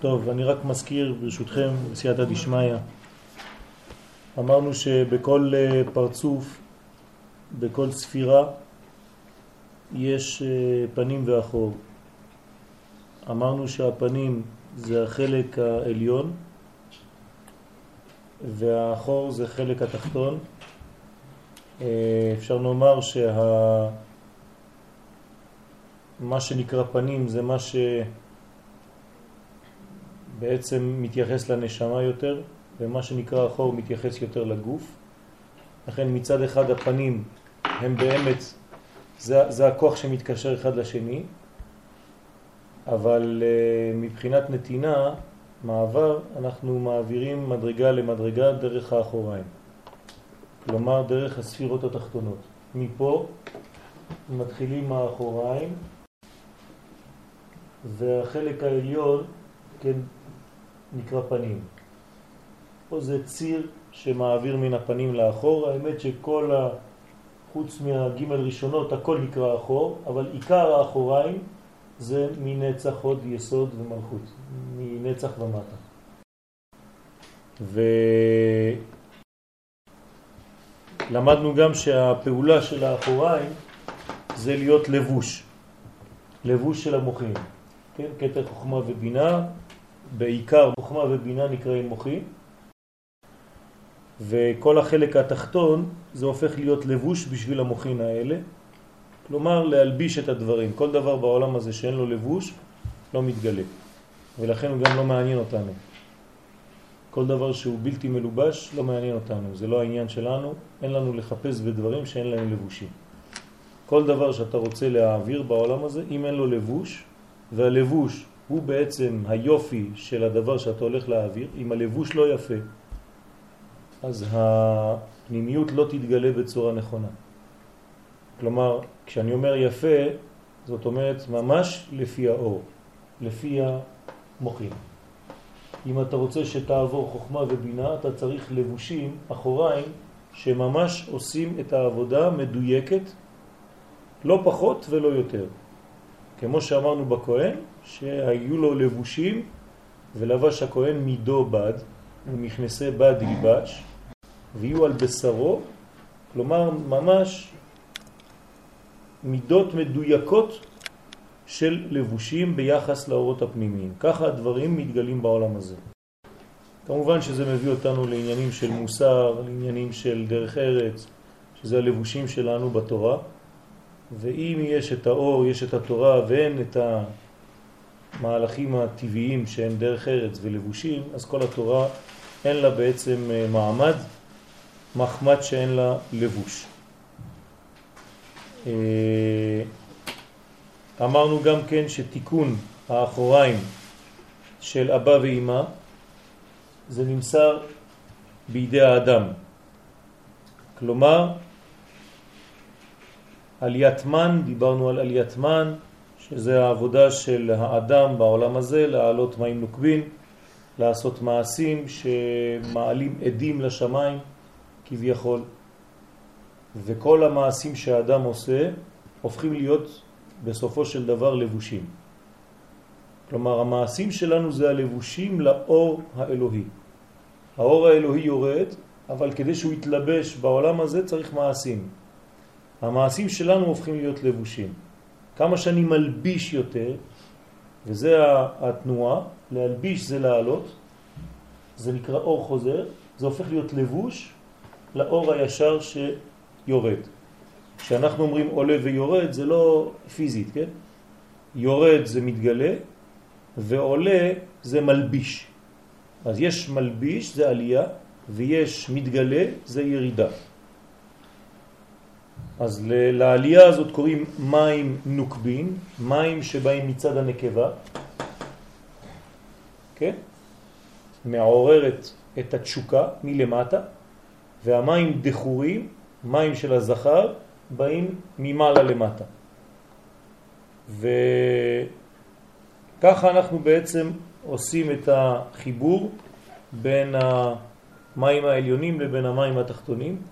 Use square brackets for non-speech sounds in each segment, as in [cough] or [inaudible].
טוב, אני רק מזכיר ברשותכם, בסייעתא דשמיא, אמרנו שבכל אה, פרצוף, בכל ספירה, יש אה, פנים ואחור. אמרנו שהפנים זה החלק העליון והאחור זה חלק התחתון. אה, אפשר לומר שה... מה שנקרא פנים זה מה שבעצם מתייחס לנשמה יותר, ומה שנקרא אחור מתייחס יותר לגוף. לכן מצד אחד הפנים הם באמת, זה, זה הכוח שמתקשר אחד לשני, אבל uh, מבחינת נתינה, מעבר, אנחנו מעבירים מדרגה למדרגה דרך האחוריים. כלומר דרך הספירות התחתונות. מפה מתחילים האחוריים והחלק העליון, כן, נקרא פנים. פה זה ציר שמעביר מן הפנים לאחור. האמת שכל ה... חוץ מהגימל ראשונות הכל נקרא אחור, אבל עיקר האחוריים זה מנצח עוד יסוד ומלכות, מנצח ומטה. ולמדנו גם שהפעולה של האחוריים זה להיות לבוש, לבוש של המוחים. כן? קטר חוכמה ובינה, בעיקר חוכמה ובינה נקראים מוחים, וכל החלק התחתון זה הופך להיות לבוש בשביל המוחין האלה, כלומר להלביש את הדברים. כל דבר בעולם הזה שאין לו לבוש לא מתגלה, ולכן הוא גם לא מעניין אותנו. כל דבר שהוא בלתי מלובש לא מעניין אותנו, זה לא העניין שלנו, אין לנו לחפש בדברים שאין להם לבושים. כל דבר שאתה רוצה להעביר בעולם הזה, אם אין לו לבוש, והלבוש הוא בעצם היופי של הדבר שאתה הולך להעביר, אם הלבוש לא יפה, אז הפנימיות לא תתגלה בצורה נכונה. כלומר, כשאני אומר יפה, זאת אומרת ממש לפי האור, לפי המוחים. אם אתה רוצה שתעבור חוכמה ובינה, אתה צריך לבושים אחוריים שממש עושים את העבודה מדויקת, לא פחות ולא יותר. כמו שאמרנו בכהן, שהיו לו לבושים ולבש הכהן מידו בד, ומכנסי בד ילבש, ויהיו על בשרו, כלומר ממש מידות מדויקות של לבושים ביחס לאורות הפנימיים. ככה הדברים מתגלים בעולם הזה. כמובן שזה מביא אותנו לעניינים של מוסר, לעניינים של דרך ארץ, שזה הלבושים שלנו בתורה, ואם יש את האור, יש את התורה ואין את המהלכים הטבעיים שהם דרך ארץ ולבושים, אז כל התורה אין לה בעצם אה, מעמד, מחמד שאין לה לבוש. אה, אמרנו גם כן שתיקון האחוריים של אבא ואימא זה נמסר בידי האדם. כלומר, עליית מן, דיברנו על עליית מן, שזה העבודה של האדם בעולם הזה, להעלות מים נוקבין, לעשות מעשים שמעלים עדים לשמיים כביכול. וכל המעשים שהאדם עושה הופכים להיות בסופו של דבר לבושים. כלומר המעשים שלנו זה הלבושים לאור האלוהי. האור האלוהי יורד, אבל כדי שהוא יתלבש בעולם הזה צריך מעשים. המעשים שלנו הופכים להיות לבושים. כמה שאני מלביש יותר, וזה התנועה, להלביש זה לעלות, זה נקרא אור חוזר, זה הופך להיות לבוש לאור הישר שיורד. כשאנחנו אומרים עולה ויורד זה לא פיזית, כן? יורד זה מתגלה ועולה זה מלביש. אז יש מלביש זה עלייה ויש מתגלה זה ירידה. אז לעלייה הזאת קוראים מים נוקבין, מים שבאים מצד הנקבה, כן? מעוררת את התשוקה מלמטה, והמים דחורים, מים של הזכר, באים ממעלה למטה. וככה אנחנו בעצם עושים את החיבור בין המים העליונים לבין המים התחתונים,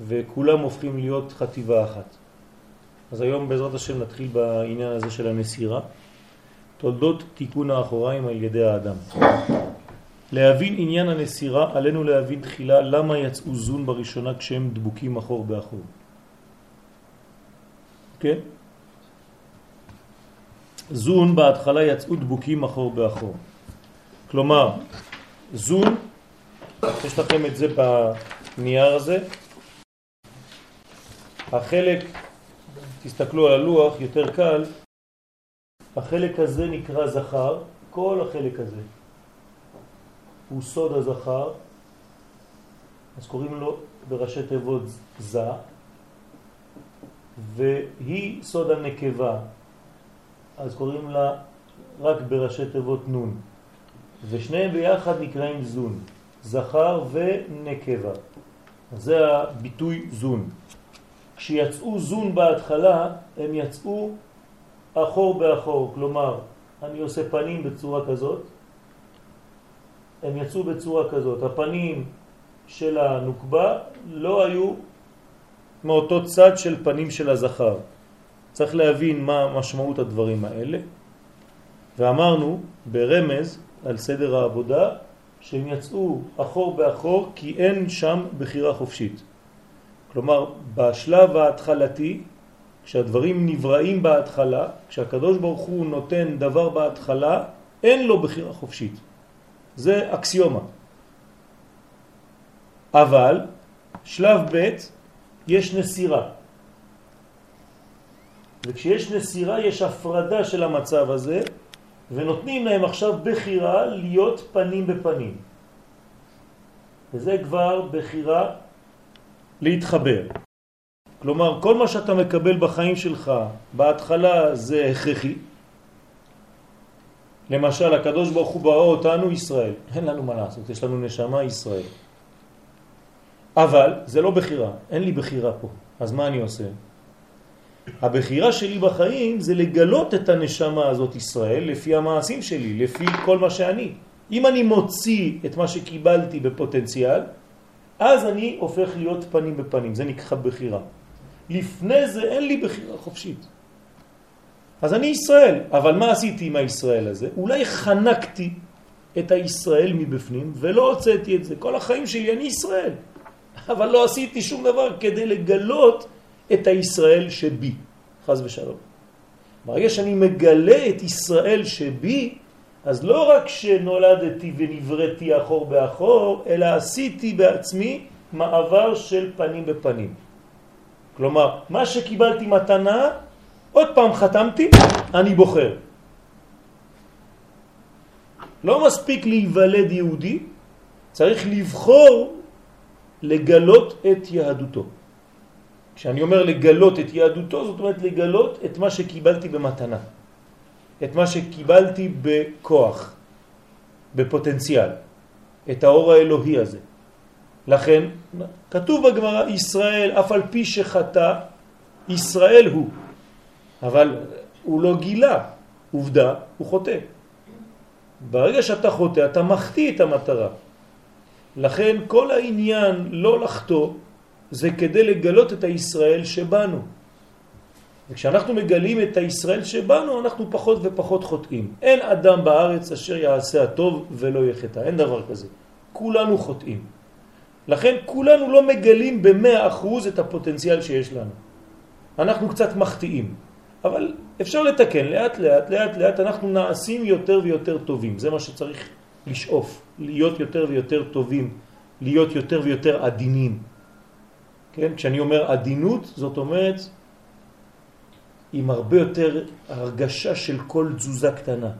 וכולם הופכים להיות חטיבה אחת. אז היום בעזרת השם נתחיל בעניין הזה של הנסירה, תולדות תיקון האחוריים על ידי האדם. להבין עניין הנסירה, עלינו להבין תחילה למה יצאו זון בראשונה כשהם דבוקים אחור באחור. כן? זון בהתחלה יצאו דבוקים אחור באחור. כלומר, זון, יש לכם את זה בנייר הזה, החלק, תסתכלו על הלוח, יותר קל, החלק הזה נקרא זכר, כל החלק הזה הוא סוד הזכר, אז קוראים לו בראשי תיבות זה, והיא סוד הנקבה, אז קוראים לה רק בראשי תיבות נון, ושניהם ביחד נקראים זון, זכר ונקבה. זה הביטוי זון. כשיצאו זון בהתחלה, הם יצאו אחור באחור, כלומר, אני עושה פנים בצורה כזאת, הם יצאו בצורה כזאת. הפנים של הנוקבה לא היו מאותו צד של פנים של הזכר. צריך להבין מה משמעות הדברים האלה. ואמרנו ברמז על סדר העבודה שהם יצאו אחור באחור כי אין שם בחירה חופשית. כלומר, בשלב ההתחלתי, כשהדברים נבראים בהתחלה, כשהקדוש ברוך הוא נותן דבר בהתחלה, אין לו בחירה חופשית. זה אקסיומה. אבל שלב ב' יש נסירה. וכשיש נסירה יש הפרדה של המצב הזה, ונותנים להם עכשיו בחירה להיות פנים בפנים. וזה כבר בחירה להתחבר. כלומר, כל מה שאתה מקבל בחיים שלך, בהתחלה זה הכרחי. למשל, הקדוש ברוך הוא ברא אותנו ישראל. אין לנו מה לעשות, יש לנו נשמה ישראל. אבל זה לא בחירה, אין לי בחירה פה. אז מה אני עושה? הבחירה שלי בחיים זה לגלות את הנשמה הזאת ישראל לפי המעשים שלי, לפי כל מה שאני. אם אני מוציא את מה שקיבלתי בפוטנציאל, אז אני הופך להיות פנים בפנים, זה נקרא בחירה. לפני זה אין לי בחירה חופשית. אז אני ישראל, אבל מה עשיתי עם הישראל הזה? אולי חנקתי את הישראל מבפנים ולא הוצאתי את זה. כל החיים שלי אני ישראל, אבל לא עשיתי שום דבר כדי לגלות את הישראל שבי, חז ושלום. ברגע שאני מגלה את ישראל שבי, אז לא רק שנולדתי ונבראתי אחור באחור, אלא עשיתי בעצמי מעבר של פנים בפנים. כלומר, מה שקיבלתי מתנה, עוד פעם חתמתי, אני בוחר. לא מספיק להיוולד יהודי, צריך לבחור לגלות את יהדותו. כשאני אומר לגלות את יהדותו, זאת אומרת לגלות את מה שקיבלתי במתנה. את מה שקיבלתי בכוח, בפוטנציאל, את האור האלוהי הזה. לכן כתוב בגמרא ישראל אף על פי שחטא ישראל הוא אבל הוא לא גילה. עובדה הוא חוטא. ברגע שאתה חוטא אתה מחטיא את המטרה. לכן כל העניין לא לחטוא זה כדי לגלות את הישראל שבנו וכשאנחנו מגלים את הישראל שבנו, אנחנו פחות ופחות חוטאים. אין אדם בארץ אשר יעשה הטוב ולא יחטא, אין דבר כזה. כולנו חוטאים. לכן כולנו לא מגלים במאה אחוז את הפוטנציאל שיש לנו. אנחנו קצת מחטיאים, אבל אפשר לתקן לאט לאט, לאט לאט אנחנו נעשים יותר ויותר טובים. זה מה שצריך לשאוף, להיות יותר ויותר טובים, להיות יותר ויותר עדינים. כן? כשאני אומר עדינות, זאת אומרת עם הרבה יותר הרגשה של כל תזוזה קטנה.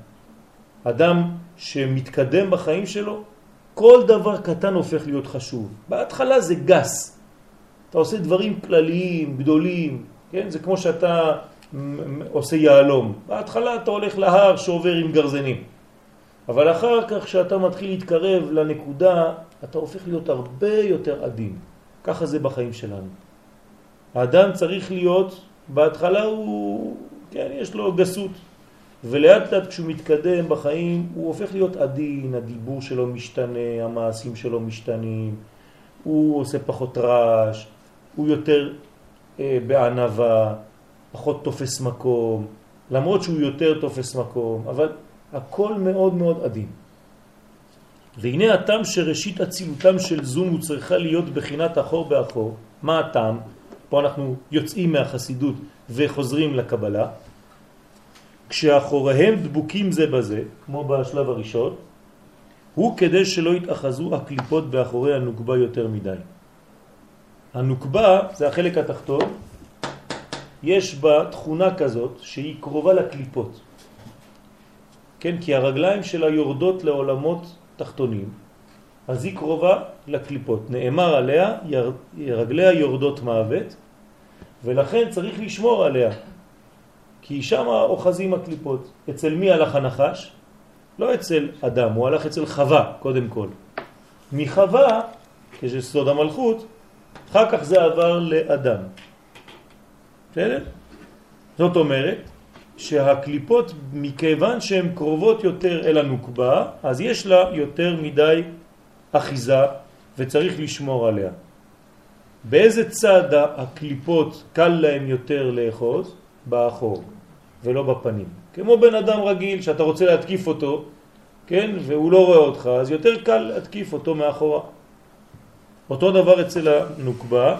אדם שמתקדם בחיים שלו, כל דבר קטן הופך להיות חשוב. בהתחלה זה גס. אתה עושה דברים כלליים, גדולים, כן? זה כמו שאתה עושה יעלום. בהתחלה אתה הולך להר שעובר עם גרזנים. אבל אחר כך כשאתה מתחיל להתקרב לנקודה, אתה הופך להיות הרבה יותר עדין. ככה זה בחיים שלנו. האדם צריך להיות בהתחלה הוא, כן, יש לו גסות, ולאט לאט כשהוא מתקדם בחיים הוא הופך להיות עדין, הדיבור שלו משתנה, המעשים שלו משתנים, הוא עושה פחות רעש, הוא יותר אה, בענבה, פחות תופס מקום, למרות שהוא יותר תופס מקום, אבל הכל מאוד מאוד עדין. והנה הטעם שראשית אצילותם של זום צריכה להיות בחינת אחור באחור. מה הטעם? פה אנחנו יוצאים מהחסידות וחוזרים לקבלה. כשאחוריהם דבוקים זה בזה, כמו בשלב הראשון, הוא כדי שלא יתאחזו הקליפות באחורי הנוקבה יותר מדי. הנוקבה זה החלק התחתון, יש בה תכונה כזאת שהיא קרובה לקליפות. כן, כי הרגליים שלה יורדות לעולמות תחתונים, אז היא קרובה לקליפות. נאמר עליה, רגליה יורדות מוות, ולכן צריך לשמור עליה, כי שם אוחזים הקליפות. אצל מי הלך הנחש? לא אצל אדם, הוא הלך אצל חווה, קודם כל. מחווה, כשסוד המלכות, אחר כך זה עבר לאדם. בסדר? זאת אומרת שהקליפות, מכיוון שהן קרובות יותר אל הנוקבה, אז יש לה יותר מדי אחיזה וצריך לשמור עליה. באיזה צד הקליפות קל להם יותר לאחוז? באחור ולא בפנים. כמו בן אדם רגיל שאתה רוצה להתקיף אותו, כן, והוא לא רואה אותך, אז יותר קל להתקיף אותו מאחורה. אותו דבר אצל הנוקבה,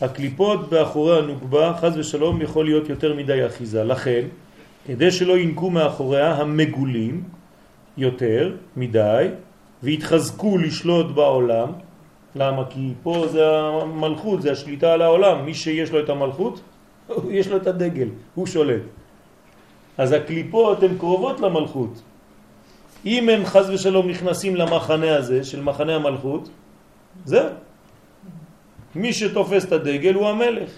הקליפות באחורי הנוקבה, חז ושלום, יכול להיות יותר מדי אחיזה. לכן, כדי שלא ינקו מאחוריה המגולים יותר מדי, והתחזקו לשלוט בעולם, למה? כי פה זה המלכות, זה השליטה על העולם. מי שיש לו את המלכות, יש לו את הדגל, הוא שולט. אז הקליפות הן קרובות למלכות. אם הם חז ושלום נכנסים למחנה הזה, של מחנה המלכות, זהו. מי שתופס את הדגל הוא המלך.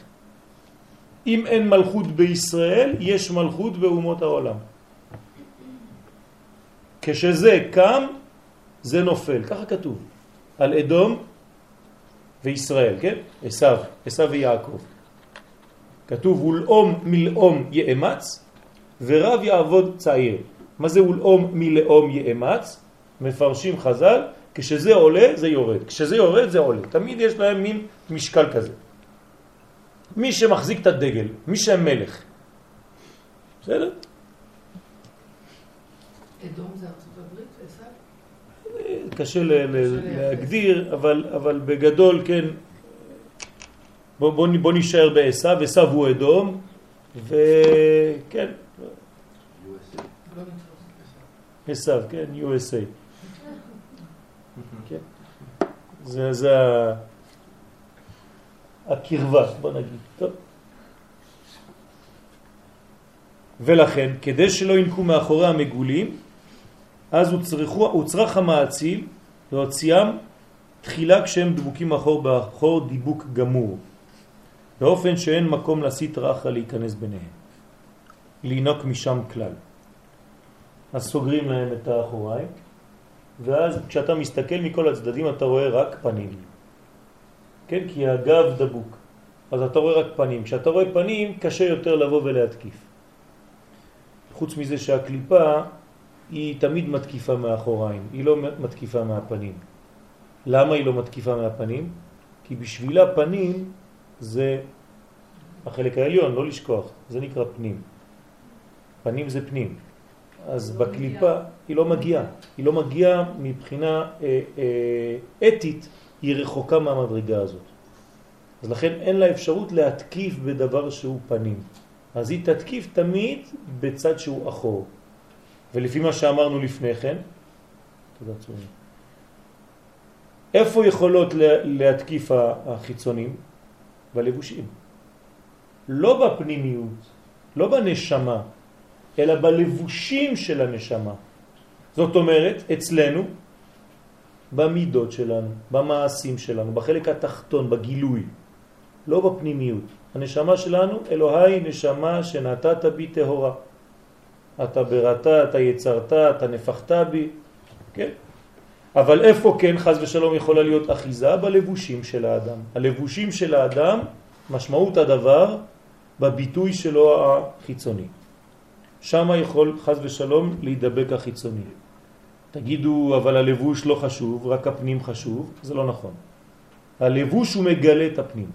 אם אין מלכות בישראל, יש מלכות באומות העולם. כשזה קם, זה נופל, ככה כתוב, על אדום וישראל, כן? עשיו, עשיו ויעקב. כתוב ולאום מלאום יאמץ ורב יעבוד צעיר. מה זה ולאום מלאום יאמץ? מפרשים חז"ל, כשזה עולה זה יורד, כשזה יורד זה עולה. תמיד יש להם מין משקל כזה. מי שמחזיק את הדגל, מי שהמלך. בסדר? אדום זה? קשה להגדיר, אבל, אבל בגדול, כן, בוא, בוא, בוא נשאר בעשיו, עשיו הוא אדום, וכן. עשיו, כן, USA. כן. זה, זה הקרבה, בוא נגיד. טוב. ולכן, כדי שלא ינקו מאחורי המגולים, אז צריך המעציל להוציאם תחילה כשהם דבוקים אחור באחור דיבוק גמור, באופן שאין מקום לסית רחה להיכנס ביניהם, לינוק משם כלל. אז סוגרים להם את האחוריים, ואז כשאתה מסתכל מכל הצדדים אתה רואה רק פנים. כן? כי הגב דבוק. אז אתה רואה רק פנים. כשאתה רואה פנים קשה יותר לבוא ולהתקיף. חוץ מזה שהקליפה היא תמיד מתקיפה מאחוריים, היא לא מתקיפה מהפנים. למה היא לא מתקיפה מהפנים? כי בשבילה פנים זה החלק העליון, לא לשכוח, זה נקרא פנים. פנים זה פנים. אז לא בקליפה מגיע. היא לא מגיעה, היא לא מגיעה מבחינה אה, אה, אתית, היא רחוקה מהמדרגה הזאת. אז לכן אין לה אפשרות להתקיף בדבר שהוא פנים. אז היא תתקיף תמיד בצד שהוא אחור. ולפי מה שאמרנו לפני כן, תודה צורי. איפה יכולות להתקיף החיצונים? בלבושים. לא בפנימיות, לא בנשמה, אלא בלבושים של הנשמה. זאת אומרת, אצלנו, במידות שלנו, במעשים שלנו, בחלק התחתון, בגילוי, לא בפנימיות. הנשמה שלנו, אלוהי נשמה שנתת בי טהורה. אתה בראת, אתה יצרת, אתה נפחת בי, כן? אבל איפה כן חז ושלום יכולה להיות אחיזה? בלבושים של האדם. הלבושים של האדם, משמעות הדבר בביטוי שלו החיצוני. שם יכול חז ושלום להידבק החיצוני. תגידו, אבל הלבוש לא חשוב, רק הפנים חשוב, זה לא נכון. הלבוש הוא מגלה את הפנים.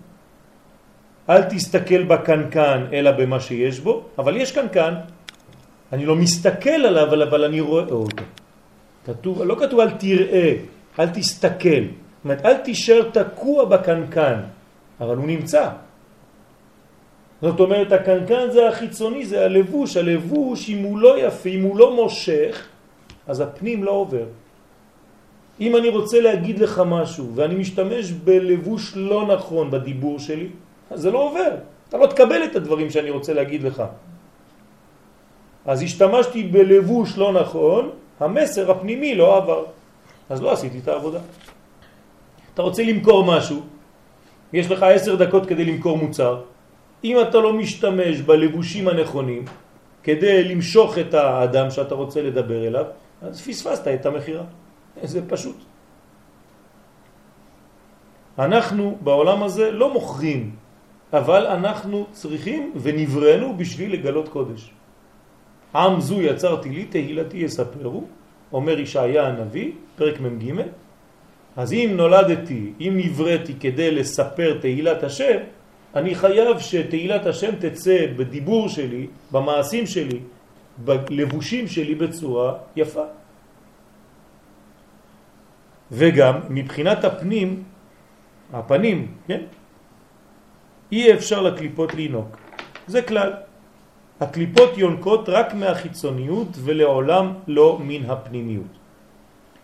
אל תסתכל בקנקן אלא במה שיש בו, אבל יש קנקן, אני לא מסתכל עליו, אבל, אני רואה אותו. כתוב, לא כתוב אל תראה, אל תסתכל. זאת אומרת, אל תישאר תקוע בקנקן, אבל הוא נמצא. זאת אומרת, הקנקן זה החיצוני, זה הלבוש. הלבוש, אם הוא לא יפה, אם הוא לא מושך, אז הפנים לא עובר. אם אני רוצה להגיד לך משהו ואני משתמש בלבוש לא נכון בדיבור שלי, אז זה לא עובר. אתה לא תקבל את הדברים שאני רוצה להגיד לך. אז השתמשתי בלבוש לא נכון, המסר הפנימי לא עבר. אז לא עשיתי את העבודה. אתה רוצה למכור משהו, יש לך עשר דקות כדי למכור מוצר, אם אתה לא משתמש בלבושים הנכונים כדי למשוך את האדם שאתה רוצה לדבר אליו, אז פספסת את המחירה. זה פשוט. אנחנו בעולם הזה לא מוכרים, אבל אנחנו צריכים ונברנו בשביל לגלות קודש. עם זו יצרתי לי, תהילתי יספרו, אומר ישעיה הנביא, פרק מ"ג, אז אם נולדתי, אם נבראתי כדי לספר תהילת השם, אני חייב שתהילת השם תצא בדיבור שלי, במעשים שלי, בלבושים שלי בצורה יפה. וגם מבחינת הפנים, הפנים, כן? אי אפשר לקליפות לינוק. זה כלל. הקליפות יונקות רק מהחיצוניות ולעולם לא מן הפנימיות.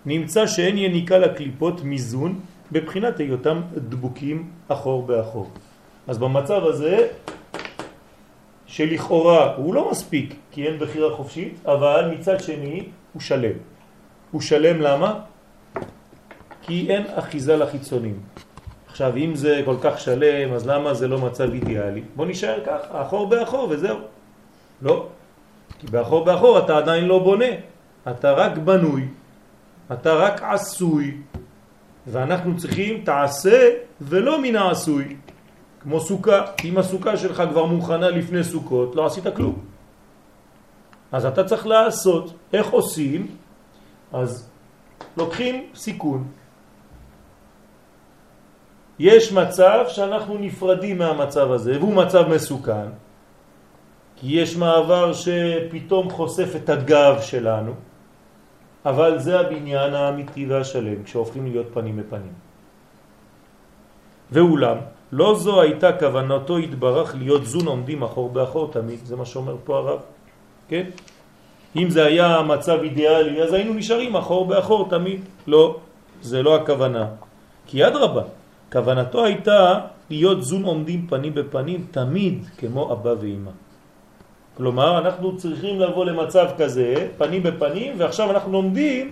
נמצא שאין יניקה לקליפות מיזון בבחינת היותם דבוקים אחור באחור. אז במצב הזה, שלכאורה הוא לא מספיק כי אין בחירה חופשית, אבל מצד שני הוא שלם. הוא שלם למה? כי אין אחיזה לחיצונים. עכשיו, אם זה כל כך שלם, אז למה זה לא מצב אידיאלי? בוא נשאר ככה, אחור באחור וזהו. לא. כי באחור באחור אתה עדיין לא בונה. אתה רק בנוי, אתה רק עשוי, ואנחנו צריכים תעשה ולא מן העשוי. כמו סוכה, אם הסוכה שלך כבר מוכנה לפני סוכות, לא עשית כלום. אז אתה צריך לעשות. איך עושים? אז לוקחים סיכון. יש מצב שאנחנו נפרדים מהמצב הזה, והוא מצב מסוכן, יש מעבר שפתאום חושף את הגב שלנו, אבל זה הבניין האמיתי והשלם, כשהופכים להיות פנים בפנים. ואולם, לא זו הייתה כוונתו התברך להיות זון עומדים אחור באחור תמיד, זה מה שאומר פה הרב, כן? אם זה היה מצב אידיאלי, אז היינו נשארים אחור באחור תמיד. לא, זה לא הכוונה. כי עד רבה, כוונתו הייתה להיות זון עומדים פנים בפנים תמיד כמו אבא ואמא. כלומר, אנחנו צריכים לבוא למצב כזה, פנים בפנים, ועכשיו אנחנו לומדים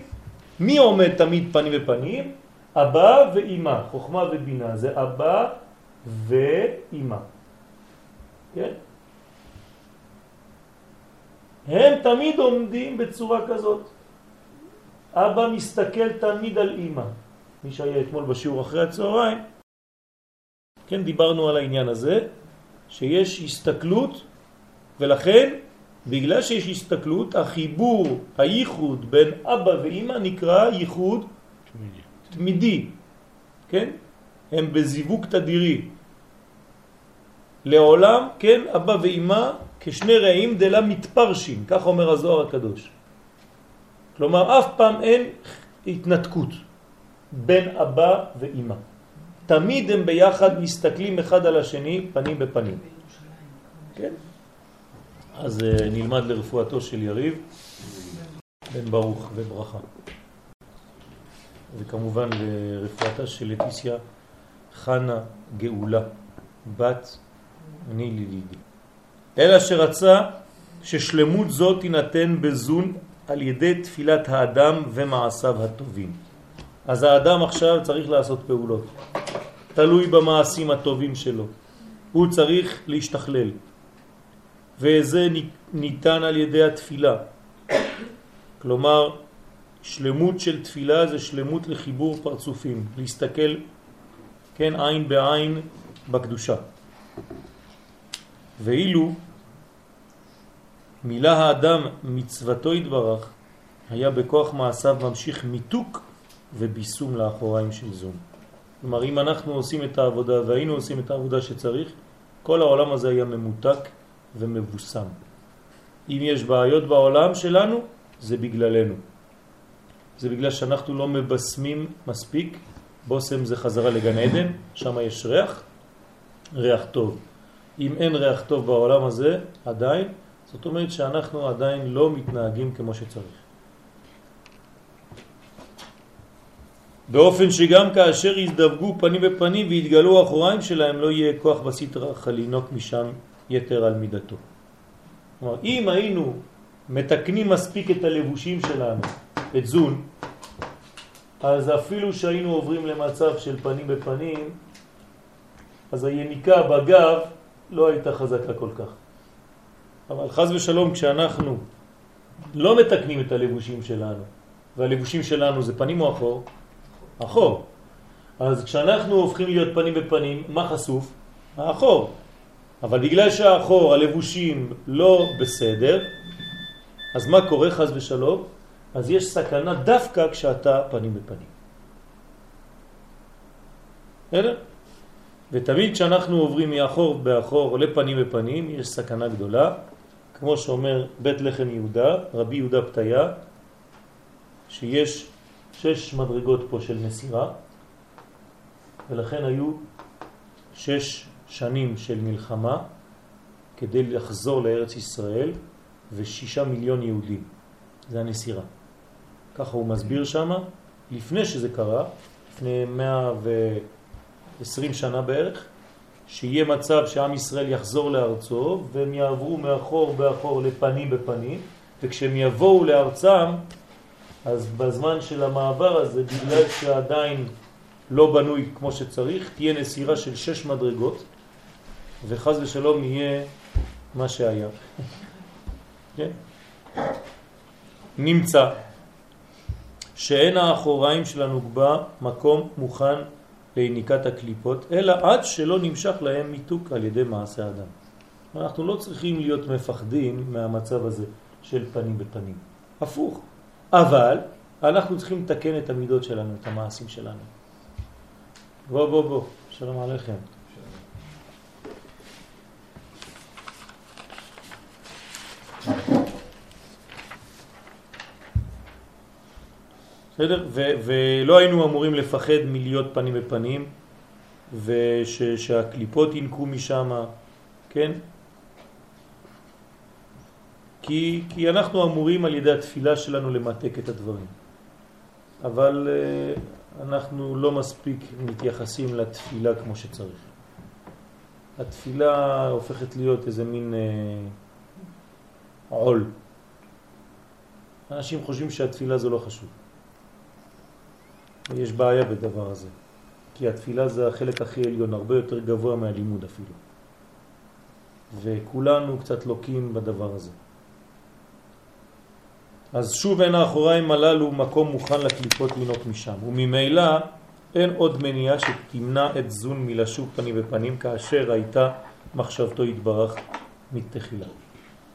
מי עומד תמיד פנים בפנים? אבא ואמא, חוכמה ובינה, זה אבא ואמא. כן? הם תמיד עומדים בצורה כזאת. אבא מסתכל תמיד על אמא. מי שהיה אתמול בשיעור אחרי הצהריים, כן, דיברנו על העניין הזה, שיש הסתכלות, ולכן, בגלל שיש הסתכלות, החיבור, הייחוד בין אבא ואמא נקרא ייחוד תמידי. כן? הם בזיווג תדירי. לעולם, כן, אבא ואמא כשני רעים דלה מתפרשים, כך אומר הזוהר הקדוש. כלומר, אף פעם אין התנתקות בין אבא ואמא. תמיד הם ביחד מסתכלים אחד על השני פנים בפנים. כן? אז uh, נלמד לרפואתו של יריב, בן ברוך וברכה. וכמובן לרפואתה של לטיסיה חנה גאולה, בת נילי לידי. אלא שרצה ששלמות זאת תינתן בזון על ידי תפילת האדם ומעשיו הטובים. אז האדם עכשיו צריך לעשות פעולות. תלוי במעשים הטובים שלו. הוא צריך להשתכלל. וזה ניתן על ידי התפילה. כלומר, שלמות של תפילה זה שלמות לחיבור פרצופים, להסתכל, כן, עין בעין בקדושה. ואילו מילה האדם מצוותו יתברך, היה בכוח מעשיו ממשיך מיתוק וביסום לאחוריים של זום. כלומר, אם אנחנו עושים את העבודה והיינו עושים את העבודה שצריך, כל העולם הזה היה ממותק ומבוסם. אם יש בעיות בעולם שלנו, זה בגללנו. זה בגלל שאנחנו לא מבשמים מספיק. בוסם זה חזרה לגן עדן, שם יש ריח, ריח טוב. אם אין ריח טוב בעולם הזה, עדיין, זאת אומרת שאנחנו עדיין לא מתנהגים כמו שצריך. באופן שגם כאשר יזדווגו פנים בפנים ויתגלו האחוריים שלהם לא יהיה כוח בסתרה לינוק משם יתר על מידתו. כלומר, אם היינו מתקנים מספיק את הלבושים שלנו, את זון, אז אפילו שהיינו עוברים למצב של פנים בפנים, אז היניקה בגב לא הייתה חזקה כל כך. אבל חז ושלום כשאנחנו לא מתקנים את הלבושים שלנו, והלבושים שלנו זה פנים או אחור? אחור. אז כשאנחנו הופכים להיות פנים בפנים, מה חשוף? האחור. אבל בגלל שהאחור, הלבושים לא בסדר, אז מה קורה חז ושלום? אז יש סכנה דווקא כשאתה פנים בפנים. בסדר? ותמיד כשאנחנו עוברים מאחור באחור לפנים בפנים, יש סכנה גדולה, כמו שאומר בית לחם יהודה, רבי יהודה פתיה, שיש שש מדרגות פה של מסירה, ולכן היו שש שנים של מלחמה כדי לחזור לארץ ישראל ושישה מיליון יהודים. זה הנסירה. ככה הוא מסביר שם, לפני שזה קרה, לפני 120 שנה בערך, שיהיה מצב שעם ישראל יחזור לארצו והם יעברו מאחור באחור לפנים בפנים, וכשהם יבואו לארצם, אז בזמן של המעבר הזה, בגלל שעדיין לא בנוי כמו שצריך, תהיה נסירה של שש מדרגות, וחז ושלום יהיה מה שהיה. כן? נמצא שאין האחוריים של הנוגבה מקום מוכן ליניקת הקליפות, אלא עד שלא נמשך להם מיתוק על ידי מעשה אדם. אנחנו לא צריכים להיות מפחדים מהמצב הזה של פנים בפנים. הפוך. אבל אנחנו צריכים לתקן את המידות שלנו, את המעשים שלנו. בוא, בוא, בוא, שלום עליכם. בסדר? ולא היינו אמורים לפחד מלהיות פנים בפנים, ושהקליפות ינקו משם, כן? כי, כי אנחנו אמורים על ידי התפילה שלנו למתק את הדברים. אבל uh, אנחנו לא מספיק מתייחסים לתפילה כמו שצריך. התפילה הופכת להיות איזה מין uh, עול. אנשים חושבים שהתפילה זה לא חשוב. יש בעיה בדבר הזה, כי התפילה זה החלק הכי עליון, הרבה יותר גבוה מהלימוד אפילו. וכולנו קצת לוקים בדבר הזה. אז שוב אין האחוריים הללו מקום מוכן לקליפות לנוק משם, וממילא אין עוד מניעה שתמנע את זון מלשוב פנים בפנים כאשר הייתה מחשבתו התברך מתחילה.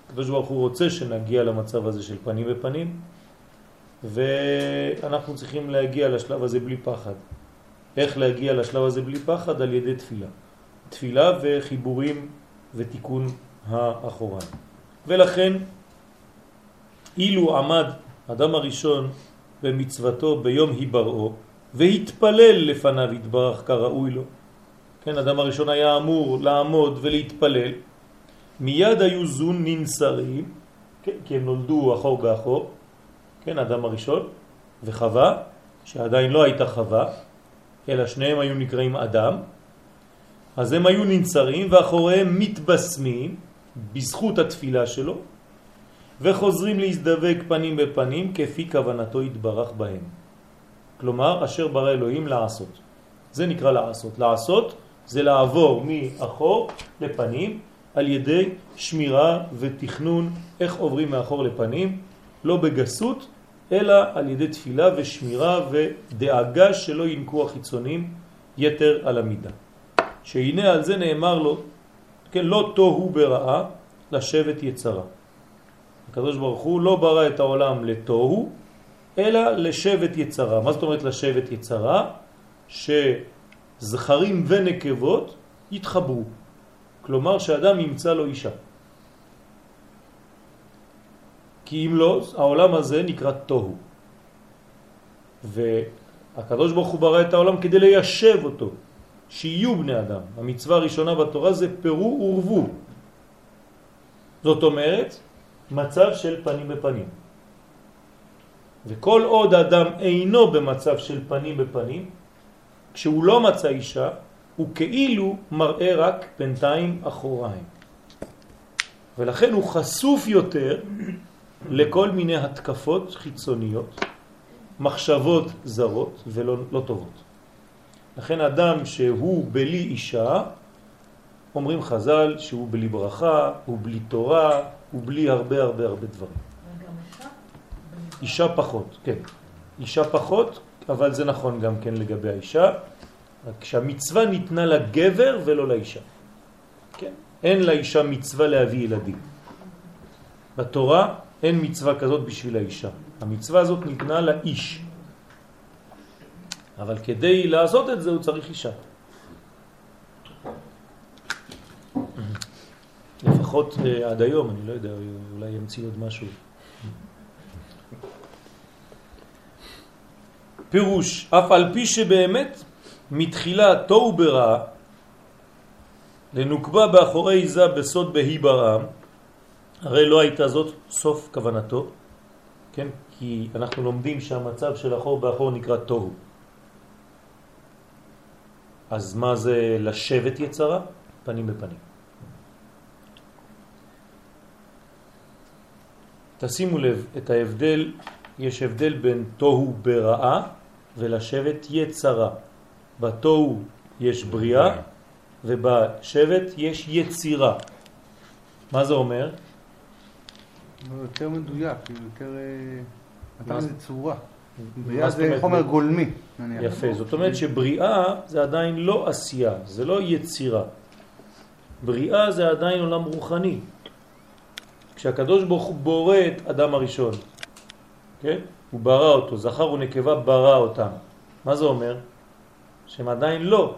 הקדוש ברוך הוא רוצה שנגיע למצב הזה של פנים בפנים, ואנחנו צריכים להגיע לשלב הזה בלי פחד. איך להגיע לשלב הזה בלי פחד? על ידי תפילה. תפילה וחיבורים ותיקון האחוריים. ולכן אילו עמד אדם הראשון במצוותו ביום היבראו והתפלל לפניו התברך כראוי לו. כן, אדם הראשון היה אמור לעמוד ולהתפלל. מיד היו זון ננסרים, כן, כי הם נולדו אחור באחור, כן, אדם הראשון, וחווה, שעדיין לא הייתה חווה, אלא שניהם היו נקראים אדם, אז הם היו ננסרים ואחוריהם מתבשמים בזכות התפילה שלו, וחוזרים להזדבק פנים בפנים כפי כוונתו יתברך בהם. כלומר, אשר ברא אלוהים לעשות. זה נקרא לעשות. לעשות זה לעבור מאחור לפנים על ידי שמירה ותכנון איך עוברים מאחור לפנים, לא בגסות, אלא על ידי תפילה ושמירה ודאגה שלא ינקו החיצונים יתר על המידה. שהנה על זה נאמר לו, כן, לא תוהו ברעה לשבת יצרה. הקדוש ברוך הוא לא ברא את העולם לתוהו, אלא לשבט יצרה. מה זאת אומרת לשבט יצרה? שזכרים ונקבות יתחברו. כלומר שאדם ימצא לו אישה. כי אם לא, העולם הזה נקרא תוהו. והקדוש ברוך הוא ברא את העולם כדי ליישב אותו, שיהיו בני אדם. המצווה הראשונה בתורה זה פרו ורבו. זאת אומרת, מצב של פנים בפנים. וכל עוד אדם אינו במצב של פנים בפנים, כשהוא לא מצא אישה, הוא כאילו מראה רק בינתיים אחוריים. ולכן הוא חשוף יותר לכל מיני התקפות חיצוניות, מחשבות זרות ולא לא טובות. לכן אדם שהוא בלי אישה, אומרים חז"ל שהוא בלי ברכה, הוא בלי תורה, הוא בלי הרבה הרבה הרבה דברים. אישה פחות, כן. אישה פחות, אבל זה נכון גם כן לגבי האישה, רק שהמצווה ניתנה לגבר ולא לאישה. כן? אין לאישה מצווה להביא ילדים. בתורה אין מצווה כזאת בשביל האישה. המצווה הזאת ניתנה לאיש. אבל כדי לעשות את זה הוא צריך אישה. לפחות אה, עד היום, אני לא יודע, אולי ימציא עוד משהו. פירוש, אף על פי שבאמת מתחילה תוהו ברע, לנוקבה באחורי זה בסוד בהי ברעם, הרי לא הייתה זאת סוף כוונתו, כן? כי אנחנו לומדים שהמצב של אחור באחור נקרא תוהו. אז מה זה לשבת יצרה? פנים בפנים. תשימו לב את ההבדל, יש הבדל בין תוהו ברעה ולשבת יצרה. בתוהו יש בריאה ובשבט יש יצירה. מה זה אומר? יותר מדויק, יותר... נתן לזה צורה. בריאה זה חומר גולמי. יפה, זאת אומרת שבריאה זה עדיין לא עשייה, זה לא יצירה. בריאה זה עדיין עולם רוחני. כשהקדוש ברוך הוא בורא את אדם הראשון, כן? הוא ברא אותו, זכר ונקבה ברא אותם. מה זה אומר? שהם עדיין לא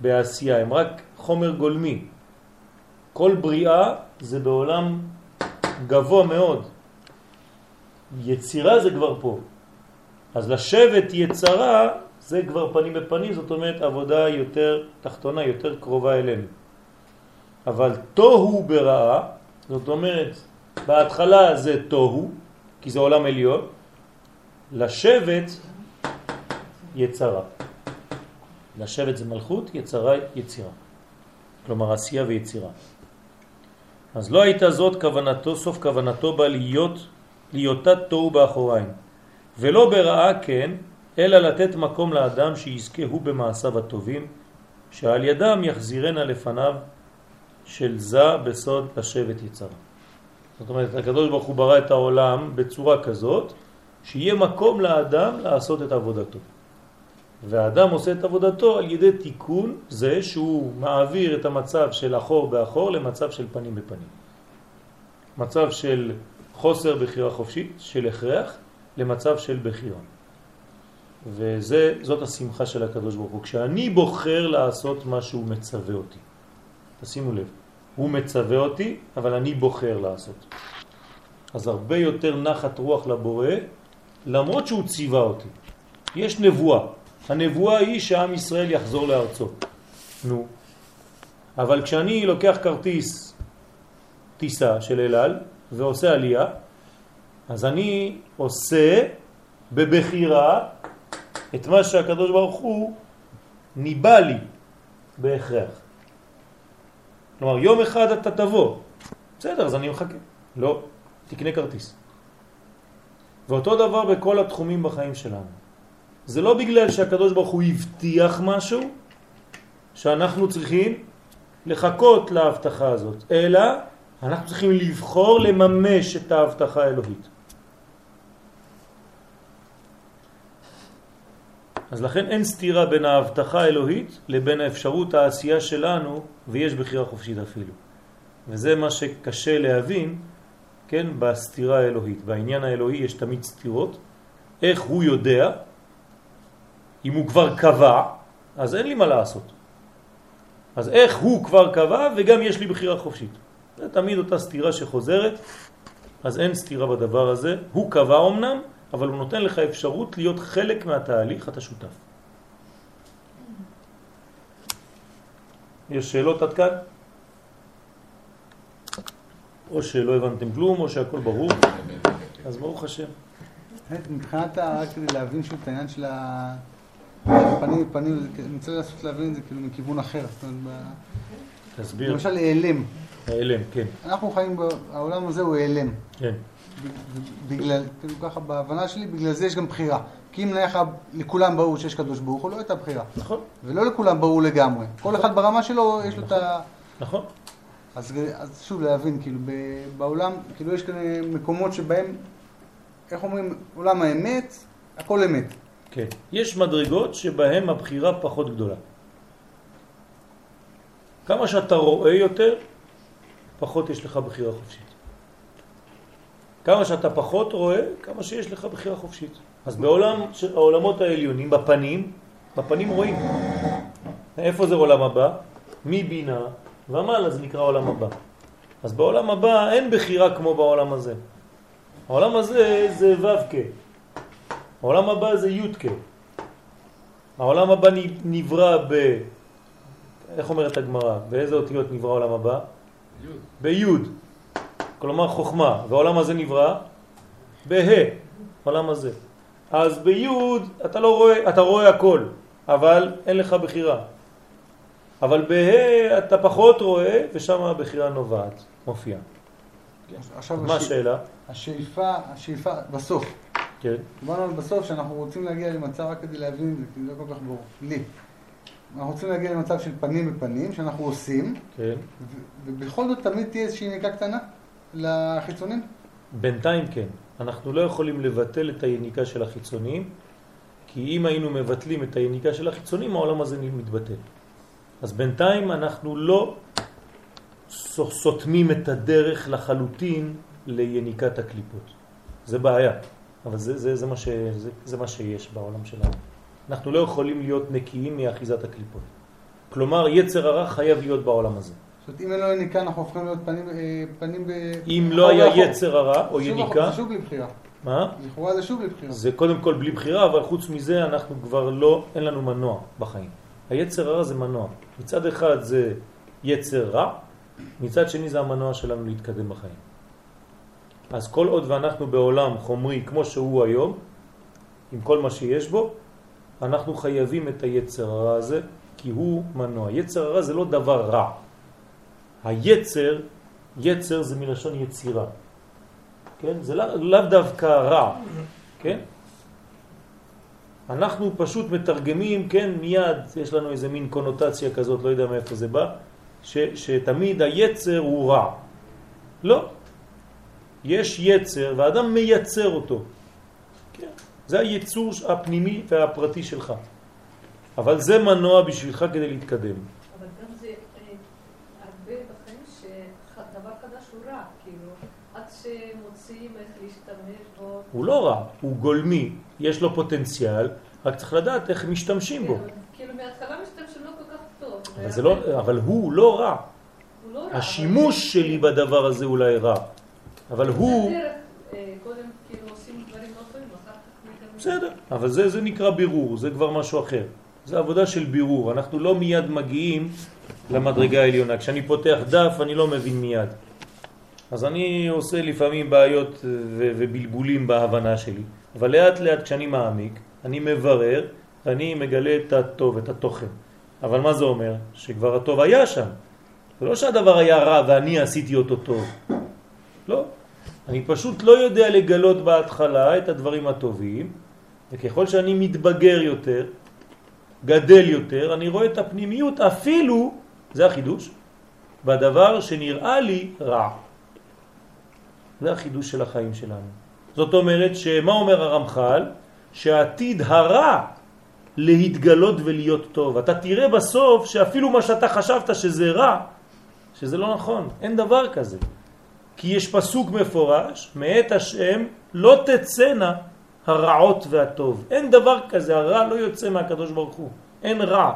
בעשייה, הם רק חומר גולמי. כל בריאה זה בעולם גבוה מאוד. יצירה זה כבר פה. אז לשבת יצרה זה כבר פנים בפנים, זאת אומרת עבודה יותר תחתונה, יותר קרובה אלינו. אבל תוהו ברעה, זאת אומרת בהתחלה זה תוהו, כי זה עולם עליון, לשבת יצרה. לשבת זה מלכות, יצרה יצירה. כלומר עשייה ויצירה. אז לא הייתה זאת כוונתו, סוף כוונתו בה להיות, ליותה תוהו באחוריים. ולא ברעה כן, אלא לתת מקום לאדם שיזכה הוא במעשיו הטובים, שעל ידם יחזירנה לפניו של זה בסוד לשבת יצרה. זאת אומרת, הקדוש ברוך הוא ברא את העולם בצורה כזאת, שיהיה מקום לאדם לעשות את עבודתו. והאדם עושה את עבודתו על ידי תיקון זה שהוא מעביר את המצב של אחור באחור למצב של פנים בפנים. מצב של חוסר בחירה חופשית, של הכרח, למצב של בחירה. וזאת השמחה של הקדוש ברוך הוא. כשאני בוחר לעשות מה שהוא מצווה אותי. תשימו לב, הוא מצווה אותי, אבל אני בוחר לעשות. אז הרבה יותר נחת רוח לבורא, למרות שהוא ציווה אותי. יש נבואה. הנבואה היא שעם ישראל יחזור לארצו. נו. אבל כשאני לוקח כרטיס טיסה של אלעל ועושה עלייה, אז אני עושה בבחירה את מה שהקדוש ברוך הוא ניבא לי בהכרח. כלומר, יום אחד אתה תבוא, בסדר, אז אני מחכה. לא, תקנה כרטיס. ואותו דבר בכל התחומים בחיים שלנו. זה לא בגלל שהקדוש ברוך הוא הבטיח משהו שאנחנו צריכים לחכות להבטחה הזאת, אלא אנחנו צריכים לבחור לממש את ההבטחה האלוהית. אז לכן אין סתירה בין ההבטחה האלוהית לבין האפשרות העשייה שלנו, ויש בחירה חופשית אפילו. וזה מה שקשה להבין, כן, בסתירה האלוהית. בעניין האלוהי יש תמיד סתירות. איך הוא יודע אם הוא כבר קבע, אז אין לי מה לעשות. אז איך הוא כבר קבע וגם יש לי בחירה חופשית. זה תמיד אותה סתירה שחוזרת, אז אין סתירה בדבר הזה. הוא קבע אמנם, אבל הוא נותן לך אפשרות להיות חלק מהתהליך, אתה שותף. יש שאלות עד כאן? או שלא הבנתם כלום, או שהכל ברור. אז ברוך השם. מבחינת, רק כדי להבין שוב את העניין של הפנים בפנים, אני רוצה לנסות להבין את זה כאילו מכיוון אחר. תסביר. למשל העלם. העלם, כן. אנחנו חיים, העולם הזה הוא העלם. כן. בגלל, כאילו ככה, בהבנה שלי, בגלל זה יש גם בחירה. כי אם נניח לכולם ברור שיש קדוש ברוך הוא, לא הייתה בחירה. נכון. ולא לכולם ברור לגמרי. כל אחד ברמה שלו, יש לו את ה... נכון. אז, אז שוב להבין, כאילו בעולם, כאילו יש כאלה מקומות שבהם, איך אומרים, עולם האמת, הכל אמת. כן. יש מדרגות שבהם הבחירה פחות גדולה. כמה שאתה רואה יותר, פחות יש לך בחירה חופשית. כמה שאתה פחות רואה, כמה שיש לך בחירה חופשית. אז בעולם, העולמות העליונים, בפנים, בפנים רואים. איפה זה עולם הבא? מבינה ומעלה זה נקרא עולם הבא. אז בעולם הבא אין בחירה כמו בעולם הזה. העולם הזה זה ו"ק. העולם הבא זה י"ק. העולם הבא נברא ב... איך אומרת הגמרא? באיזה אותיות נברא העולם הבא? ביוד. כלומר חוכמה. והעולם הזה נברא בה', העולם הזה. אז ביוד אתה לא רואה, אתה רואה הכל, אבל אין לך בחירה. אבל בה' אתה פחות רואה, ושם הבחירה נובעת, מופיעה. עכשיו מה השאלה? השאיפה, השאיפה, בסוף. כן. דיברנו בסוף שאנחנו רוצים להגיע למצב, רק כדי להבין את זה, כי זה לא כל כך ברור. לי. אנחנו רוצים להגיע למצב של פנים בפנים, שאנחנו עושים. כן. ובכל זאת תמיד תהיה איזושהי יניקה קטנה לחיצונים? בינתיים כן. אנחנו לא יכולים לבטל את היניקה של החיצונים, כי אם היינו מבטלים את היניקה של החיצונים, העולם הזה מתבטל. אז בינתיים אנחנו לא סותמים את הדרך לחלוטין ליניקת הקליפות. זה בעיה, אבל זה, זה, זה, מה ש, זה, זה מה שיש בעולם שלנו. אנחנו לא יכולים להיות נקיים מאחיזת הקליפות. כלומר, יצר הרע חייב להיות בעולם הזה. זאת אומרת, אם אין לו יניקה, אנחנו הופכים להיות פנים, אה, פנים ב... אם לא היה יצר הרע או יניקה... זה שוב בלי בחירה. מה? לכאורה זה שוב בלי בחירה. זה קודם כל בלי בחירה, אבל חוץ מזה אנחנו כבר לא, אין לנו מנוע בחיים. היצר הרע זה מנוע. מצד אחד זה יצר רע, מצד שני זה המנוע שלנו להתקדם בחיים. אז כל עוד ואנחנו בעולם חומרי כמו שהוא היום, עם כל מה שיש בו, אנחנו חייבים את היצר הרע הזה, כי הוא מנוע. יצר הרע זה לא דבר רע. היצר, יצר זה מלשון יצירה. כן? זה לאו לא דווקא רע, כן? אנחנו פשוט מתרגמים, כן, מיד יש לנו איזה מין קונוטציה כזאת, לא יודע מאיפה זה בא, ש, שתמיד היצר הוא רע. לא. יש יצר ואדם מייצר אותו. כן. זה הייצור הפנימי והפרטי שלך. אבל זה מנוע בשבילך כדי להתקדם. אבל גם זה אה, הרבה בחיים שדבר חדש הוא רע, כאילו, עד שמוצאים איך להשתמש בו. הוא לא רע, הוא גולמי, יש לו פוטנציאל, רק צריך לדעת איך משתמשים בו. כאילו מההתחלה משתמשים לא כל כך טוב. אבל, לא, אבל הוא לא רע. הוא לא רע. השימוש שלי בדבר הזה אולי רע, אבל הוא... אה, קודם כאילו עושים דברים לא טובים, אחר כך... בסדר, אבל זה, זה נקרא בירור, זה כבר משהו אחר. זה עבודה של בירור, אנחנו לא מיד מגיעים למדרגה העליונה. כשאני פותח דף אני לא מבין מיד. אז אני עושה לפעמים בעיות ובלבולים בהבנה שלי, אבל לאט לאט כשאני מעמיק, אני מברר ואני מגלה את הטוב, את התוכן. אבל מה זה אומר? שכבר הטוב היה שם. זה לא שהדבר היה רע ואני עשיתי אותו טוב. לא. אני פשוט לא יודע לגלות בהתחלה את הדברים הטובים, וככל שאני מתבגר יותר, גדל יותר, אני רואה את הפנימיות אפילו, זה החידוש, בדבר שנראה לי רע. זה החידוש של החיים שלנו. זאת אומרת שמה אומר הרמח"ל? שהעתיד הרע להתגלות ולהיות טוב. אתה תראה בסוף שאפילו מה שאתה חשבת שזה רע, שזה לא נכון, אין דבר כזה. כי יש פסוק מפורש, מאת השם לא תצאנה הרעות והטוב. אין דבר כזה, הרע לא יוצא מהקדוש ברוך הוא, אין רע.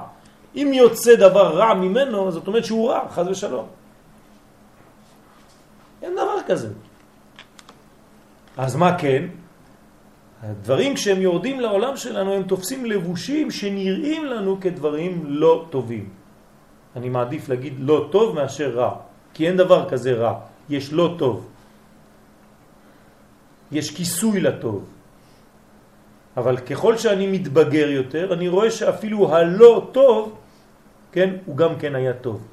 אם יוצא דבר רע ממנו, זאת אומרת שהוא רע, חז ושלום. אין דבר כזה. אז מה כן? הדברים כשהם יורדים לעולם שלנו הם תופסים לבושים שנראים לנו כדברים לא טובים. אני מעדיף להגיד לא טוב מאשר רע, כי אין דבר כזה רע, יש לא טוב. יש כיסוי לטוב. אבל ככל שאני מתבגר יותר, אני רואה שאפילו הלא טוב, כן, הוא גם כן היה טוב.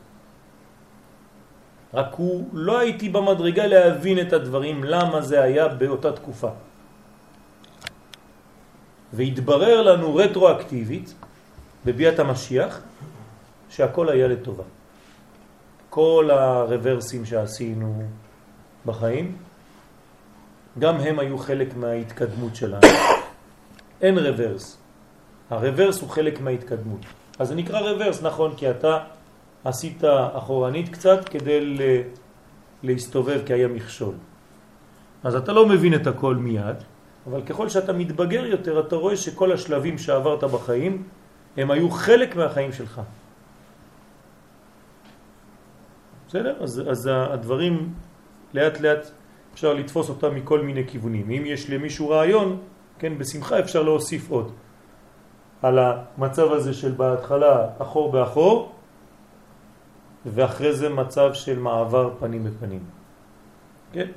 רק הוא לא הייתי במדרגה להבין את הדברים, למה זה היה באותה תקופה. והתברר לנו רטרואקטיבית, בביאת המשיח, שהכל היה לטובה. כל הרוורסים שעשינו בחיים, גם הם היו חלק מההתקדמות שלנו. אין רוורס. הרוורס הוא חלק מההתקדמות. אז זה נקרא רוורס, נכון, כי אתה עשית אחורנית קצת כדי. להסתובב כי היה מכשול. אז אתה לא מבין את הכל מיד, אבל ככל שאתה מתבגר יותר אתה רואה שכל השלבים שעברת בחיים הם היו חלק מהחיים שלך. בסדר? אז, אז הדברים לאט לאט אפשר לתפוס אותם מכל מיני כיוונים. אם יש למישהו רעיון, כן, בשמחה אפשר להוסיף עוד על המצב הזה של בהתחלה אחור באחור, ואחרי זה מצב של מעבר פנים בפנים. כן?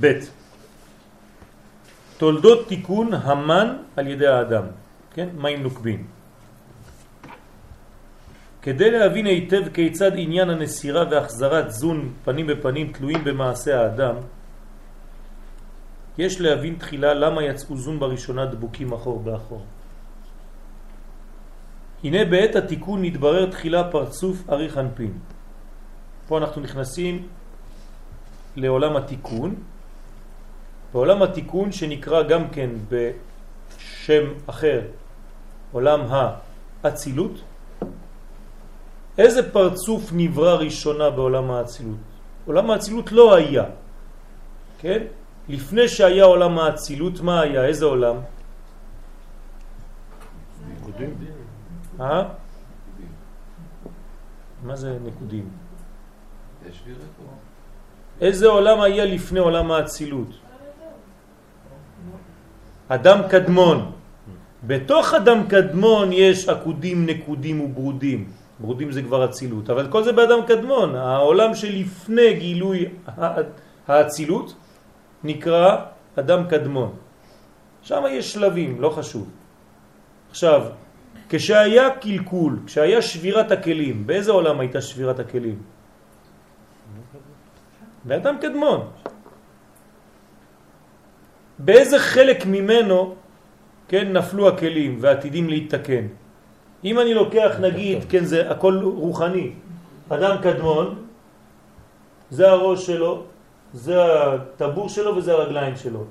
ב' תולדות תיקון המן על ידי האדם, כן? מים נוקבים. כדי להבין היטב כיצד עניין הנסירה והחזרת זון פנים בפנים תלויים במעשה האדם, יש להבין תחילה למה יצאו זון בראשונה דבוקים אחור באחור. הנה בעת התיקון נתברר תחילה פרצוף אריך אנפין. פה אנחנו נכנסים לעולם התיקון. בעולם התיקון שנקרא גם כן בשם אחר עולם האצילות. איזה פרצוף נברא ראשונה בעולם האצילות? עולם האצילות לא היה, כן? לפני שהיה עולם האצילות, מה היה? איזה עולם? אה? מה זה נקודים? איזה עולם היה לפני עולם האצילות? אדם קדמון. בתוך אדם קדמון יש עקודים, נקודים וברודים. ברודים זה כבר אצילות, אבל כל זה באדם קדמון. העולם שלפני גילוי האצילות נקרא אדם קדמון. שם יש שלבים, לא חשוב. עכשיו, כשהיה קלקול, כשהיה שבירת הכלים, באיזה עולם הייתה שבירת הכלים? באדם קדמון. באיזה חלק ממנו, כן, נפלו הכלים ועתידים להתתקן? אם אני לוקח, נגיד, כן, זה הכל רוחני, אדם קדמון, זה הראש שלו, זה הטבור שלו וזה הרגליים שלו.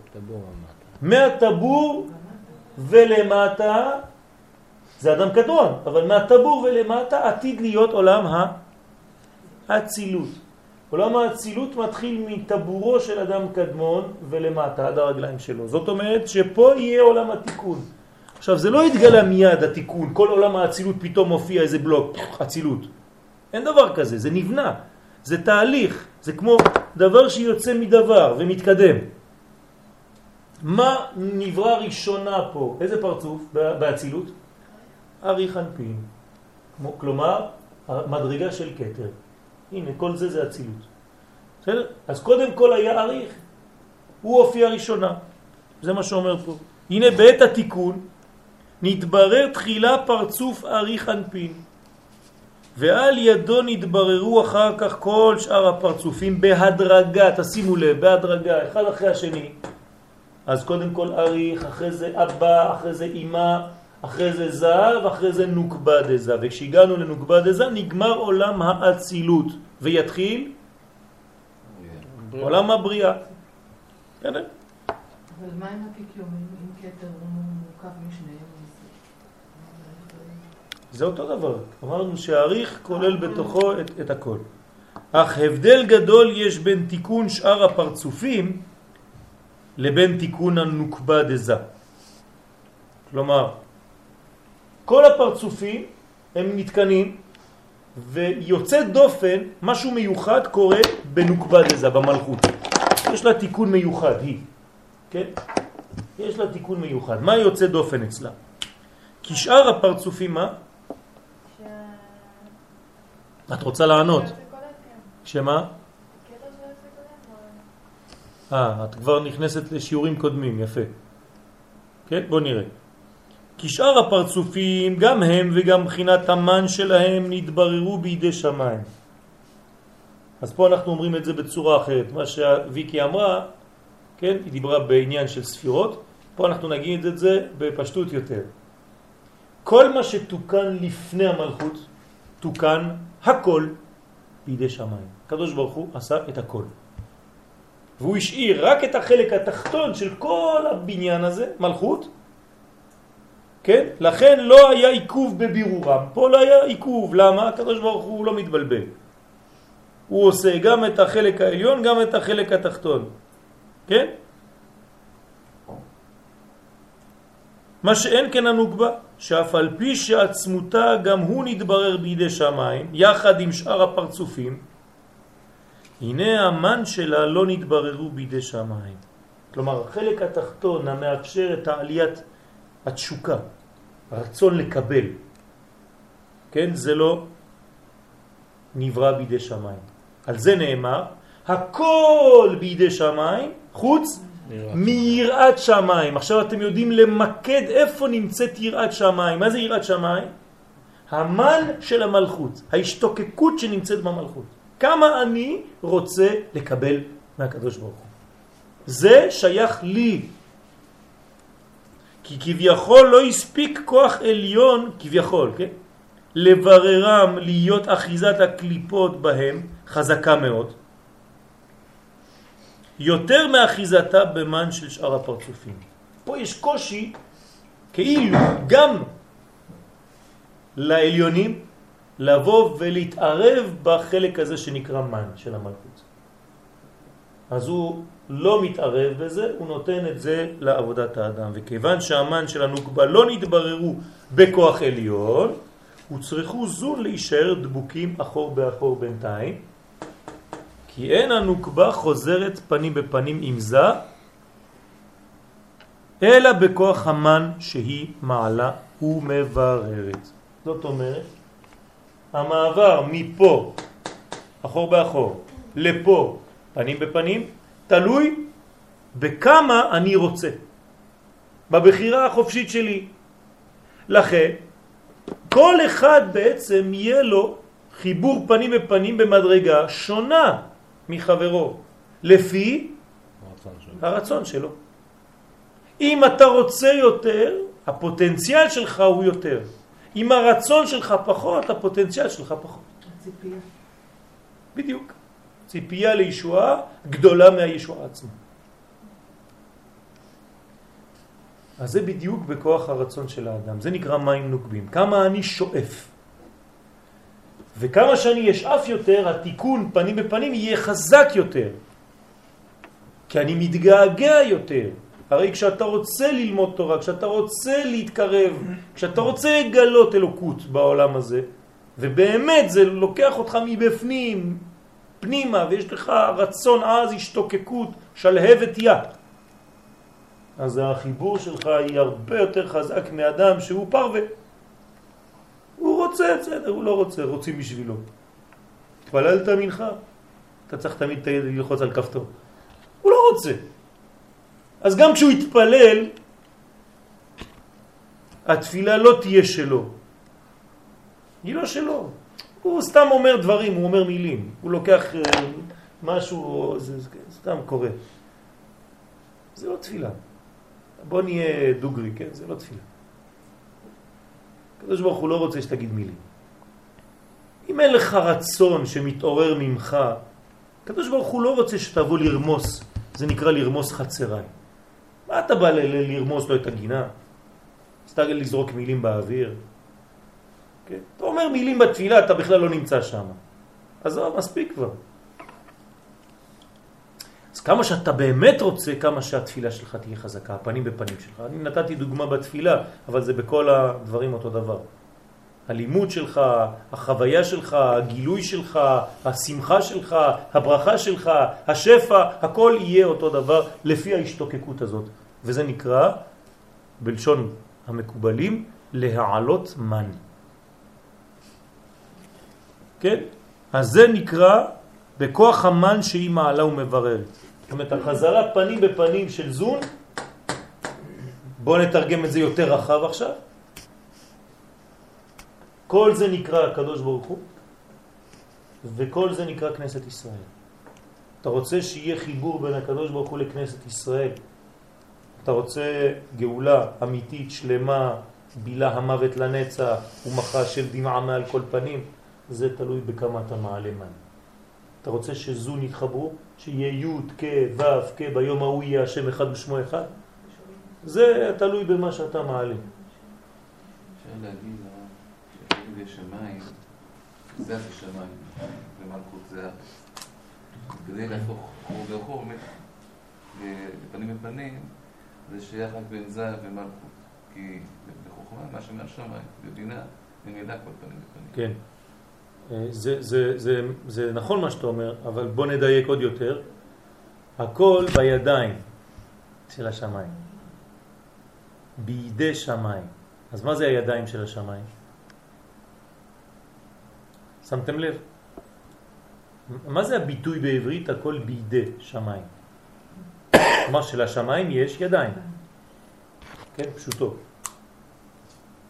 מהטבור ולמטה זה אדם קדמון, אבל מהטבור ולמטה עתיד להיות עולם האצילות. עולם האצילות מתחיל מטבורו של אדם קדמון ולמטה עד הרגליים שלו. זאת אומרת שפה יהיה עולם התיקון. עכשיו זה לא התגלה מיד התיקון, כל עולם האצילות פתאום מופיע איזה בלוק, אצילות. אין דבר כזה, זה נבנה, זה תהליך, זה כמו דבר שיוצא מדבר ומתקדם. מה נברא ראשונה פה? איזה פרצוף באצילות? אריך אנפין. כלומר, מדרגה של קטר. הנה, כל זה זה אצילות. בסדר? אז קודם כל היה אריך. הוא הופיע ראשונה. זה מה שאומר פה. הנה בעת התיקון נתברר תחילה פרצוף אריך אנפין. ועל ידו נתבררו אחר כך כל שאר הפרצופים בהדרגה, תשימו לב, בהדרגה, אחד אחרי השני. אז קודם כל אריך, אחרי זה אבא, אחרי זה אמא, אחרי זה זהב, אחרי זה נוקבה דזה. וכשהגענו לנוקבה דזה נגמר עולם האצילות, ויתחיל עולם הבריאה. אבל מה עם הפיקיומים, אם כתר הוא מורכב משניהם? זה אותו דבר. אמרנו שהאריך כולל בתוכו את, את הכל. אך הבדל גדול יש בין תיקון שאר הפרצופים לבין תיקון הנוקבה דזה. כלומר, כל הפרצופים הם נתקנים, ויוצא דופן, משהו מיוחד קורה בנוקבה דזה, במלכות. יש לה תיקון מיוחד, היא. כן? יש לה תיקון מיוחד. מה יוצא דופן אצלה? כי שאר הפרצופים, מה? את רוצה לענות. שמה? אה, את כבר נכנסת לשיעורים קודמים, יפה. כן, בוא נראה. כי שאר הפרצופים, גם הם וגם בחינת המן שלהם נתבררו בידי שמיים. אז פה אנחנו אומרים את זה בצורה אחרת. מה שוויקי אמרה, כן, היא דיברה בעניין של ספירות, פה אנחנו נגיד את זה בפשטות יותר. כל מה שתוקן לפני המלכות, תוקן הכל בידי שמיים. הקדוש ברוך הוא עשה את הכל. והוא השאיר רק את החלק התחתון של כל הבניין הזה, מלכות, כן? לכן לא היה עיכוב בבירורם. פה לא היה עיכוב. למה? הקדוש ברוך הוא לא מתבלבל. הוא עושה גם את החלק העליון, גם את החלק התחתון. כן? מה שאין כן הנוגבה, שאף על פי שעצמותה גם הוא נתברר בידי שמיים, יחד עם שאר הפרצופים, הנה המן שלה לא נתבררו בידי שמיים. כלומר, החלק התחתון המאפשר את העליית התשוקה, הרצון לקבל, כן? זה לא נברא בידי שמיים. על זה נאמר, הכל בידי שמיים, חוץ מיראת שמיים. עכשיו אתם יודעים למקד איפה נמצאת יראת שמיים. מה זה יראת שמיים? המן של המלכות, ההשתוקקות שנמצאת במלכות. כמה אני רוצה לקבל מהקדוש ברוך הוא. זה שייך לי. כי כביכול לא הספיק כוח עליון, כביכול, כן? לבררם להיות אחיזת הקליפות בהם חזקה מאוד. יותר מאחיזתה במן של שאר הפרצופים. פה יש קושי כאילו גם לעליונים לבוא ולהתערב בחלק הזה שנקרא מן של המלכות. אז הוא לא מתערב בזה, הוא נותן את זה לעבודת האדם. וכיוון שהמן של הנוקבה לא נתבררו בכוח עליון, הוצרכו זון להישאר דבוקים אחור באחור בינתיים, כי אין הנוקבה חוזרת פנים בפנים עם זה, אלא בכוח המן שהיא מעלה ומבררת. זאת אומרת, המעבר מפה, אחור באחור, לפה, פנים בפנים, תלוי בכמה אני רוצה, בבחירה החופשית שלי. לכן, כל אחד בעצם יהיה לו חיבור פנים בפנים במדרגה שונה מחברו, לפי הרצון שלו. הרצון שלו. אם אתה רוצה יותר, הפוטנציאל שלך הוא יותר. אם הרצון שלך פחות, הפוטנציאל שלך פחות. הציפייה. בדיוק. ציפייה לישועה גדולה מהישועה עצמה. אז זה בדיוק בכוח הרצון של האדם. זה נקרא מים נוקבים. כמה אני שואף. וכמה שאני אשאף יותר, התיקון פנים בפנים יהיה חזק יותר. כי אני מתגעגע יותר. הרי כשאתה רוצה ללמוד תורה, כשאתה רוצה להתקרב, כשאתה רוצה לגלות אלוקות בעולם הזה, ובאמת זה לוקח אותך מבפנים, פנימה, ויש לך רצון עז, השתוקקות, שלהבת יא. אז החיבור שלך היא הרבה יותר חזק מאדם שהוא פרווה. רוצה, בסדר, הוא לא רוצה, רוצים בשבילו. התפללת מנחה, אתה צריך תמיד ללחוץ על כפתור. הוא לא רוצה. אז גם כשהוא יתפלל, התפילה לא תהיה שלו. היא לא שלו. הוא סתם אומר דברים, הוא אומר מילים. הוא לוקח אה, משהו, זה, זה סתם קורה. זה לא תפילה. בוא נהיה דוגרי, כן? זה לא תפילה. הקדוש ברוך הוא לא רוצה שתגיד מילים. אם אין לך רצון שמתעורר ממך, הקדוש ברוך הוא לא רוצה שתבוא לרמוס, זה נקרא לרמוס חצריי. מה אתה בא לרמוס לו את הגינה? סתם לזרוק מילים באוויר? כן? אתה אומר מילים בתפילה, אתה בכלל לא נמצא שם. אז לא, מספיק כבר. אז כמה שאתה באמת רוצה, כמה שהתפילה שלך תהיה חזקה, הפנים בפנים שלך. אני נתתי דוגמה בתפילה, אבל זה בכל הדברים אותו דבר. הלימוד שלך, החוויה שלך, הגילוי שלך, השמחה שלך, הברכה שלך, השפע, הכל יהיה אותו דבר לפי ההשתוקקות הזאת. וזה נקרא, בלשון המקובלים, להעלות מן. כן? אז זה נקרא בכוח המן שהיא מעלה ומבררת. זאת אומרת, החזרה פנים בפנים של זון, בואו נתרגם את זה יותר רחב עכשיו. כל זה נקרא הקדוש ברוך הוא, וכל זה נקרא כנסת ישראל. אתה רוצה שיהיה חיבור בין הקדוש ברוך הוא לכנסת ישראל. אתה רוצה גאולה אמיתית, שלמה, בילה המוות לנצח ומחה של דמעה מעל כל פנים, זה תלוי בכמה אתה מעלה מן. אתה רוצה שזו נתחברו, שיהיה י' כ' ו' כ' ביום ההוא יהיה השם אחד ושמו אחד? זה תלוי במה שאתה מעלה. אפשר להגיד שכאילו יש שמיים, זה השמיים, ומלכות זה הארץ. כדי להפוך חור באחור, בפנים בפנים, זה שייך רק בין זה ומלכות. כי בחוכמה, מה שמעל שמיים, בבינה, ממילא כל פנים בפנים. כן. זה, זה, זה, זה נכון מה שאתה אומר, אבל בוא נדייק עוד יותר. הכל בידיים של השמיים. בידי שמיים. אז מה זה הידיים של השמיים? שמתם לב? מה זה הביטוי בעברית הכל בידי שמיים? כלומר שלשמיים יש ידיים. כן, פשוטו.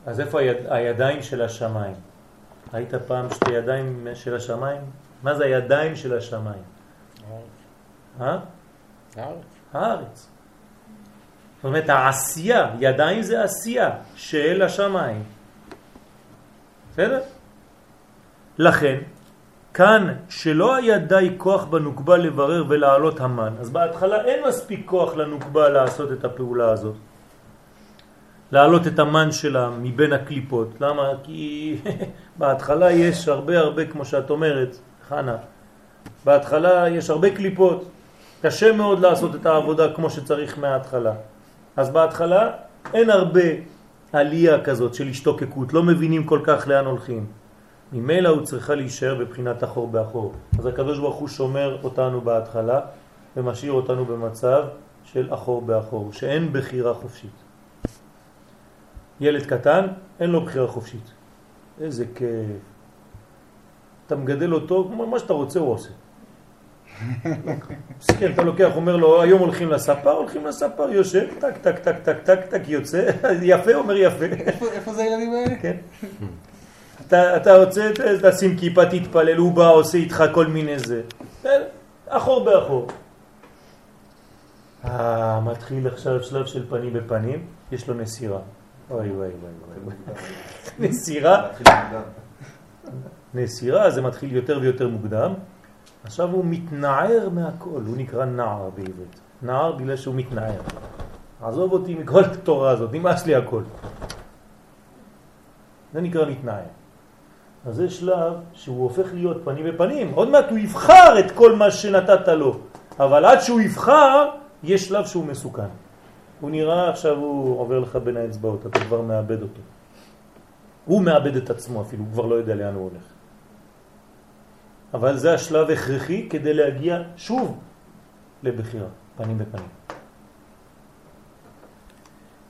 אז איפה היד, הידיים של השמיים? היית פעם שתי ידיים של השמיים? מה זה הידיים של השמיים? הארץ. הארץ. הארץ. זאת אומרת, העשייה, ידיים זה עשייה של השמיים. בסדר? לכן, כאן שלא היה די כוח בנוקבה לברר ולהעלות המן, אז בהתחלה אין מספיק כוח לנוקבה לעשות את הפעולה הזאת. להעלות את המן שלה מבין הקליפות. למה? כי [laughs] בהתחלה יש הרבה הרבה, כמו שאת אומרת, חנה, בהתחלה יש הרבה קליפות. קשה מאוד לעשות את העבודה כמו שצריך מההתחלה. אז בהתחלה אין הרבה עלייה כזאת של השתוקקות, לא מבינים כל כך לאן הולכים. ממילא הוא צריכה להישאר בבחינת אחור באחור. אז הקדוש ברוך הוא שומר אותנו בהתחלה ומשאיר אותנו במצב של אחור באחור, שאין בחירה חופשית. ילד קטן, אין לו בחירה חופשית. איזה כיף. אתה מגדל אותו, מה שאתה רוצה הוא עושה. מסכן, אתה לוקח, אומר לו, היום הולכים לספר, הולכים לספר, יושב, טק, טק, טק, טק, טק, טק, יוצא, [laughs] יפה, אומר יפה. איפה זה הילדים האלה? כן. אתה רוצה, תשים כיפה, תתפלל, הוא בא, עושה איתך כל מיני זה. אחור באחור. אה, מתחיל עכשיו שלב של פנים בפנים, יש לו נסירה. אוי וואי וואי וואי. [laughs] נסירה. נסירה זה מתחיל יותר ויותר מוקדם. עכשיו הוא מתנער מהכל, הוא נקרא נער בעברית. נער בגלל שהוא מתנער. עזוב אותי מכל התורה הזאת, נמאס לי הכל. זה נקרא מתנער. אז זה שלב שהוא הופך להיות פנים בפנים. עוד מעט הוא יבחר את כל מה שנתת לו. אבל עד שהוא יבחר, יש שלב שהוא מסוכן. הוא נראה עכשיו הוא עובר לך בין האצבעות, אתה כבר מאבד אותו. הוא מאבד את עצמו אפילו, הוא כבר לא יודע לאן הוא הולך. אבל זה השלב הכרחי כדי להגיע שוב לבחירה, פנים בפנים.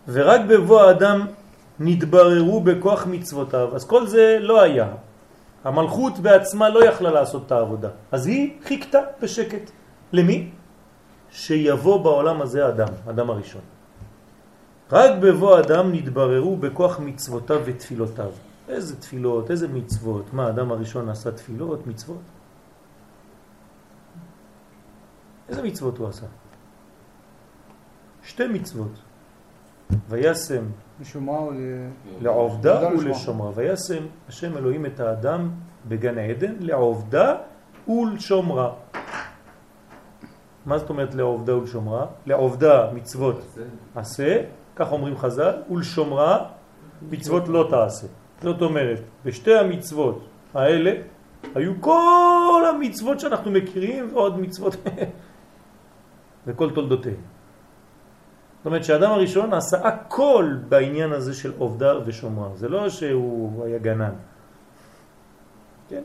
ורק בבוא האדם נתבררו בכוח מצוותיו, אז כל זה לא היה. המלכות בעצמה לא יכלה לעשות את העבודה, אז היא חיכתה בשקט. למי? שיבוא בעולם הזה אדם, אדם הראשון. רק בבוא אדם נתבררו בכוח מצוותיו ותפילותיו. איזה תפילות, איזה מצוות. מה, האדם הראשון עשה תפילות, מצוות? איזה מצוות הוא עשה? שתי מצוות. וישם לעובדה ולשומרה. וישם השם אלוהים את האדם בגן העדן לעובדה ולשומרה. מה זאת אומרת לעובדה ולשומרה? לעובדה מצוות עשה, כך אומרים חז"ל, ולשומרה מצוות לא תעשה. זאת אומרת, בשתי המצוות האלה היו כל המצוות שאנחנו מכירים ועוד מצוות [laughs] וכל תולדותיהם. זאת אומרת שהאדם הראשון עשה הכל בעניין הזה של עובדה ושומרה. זה לא שהוא היה גנן. כן?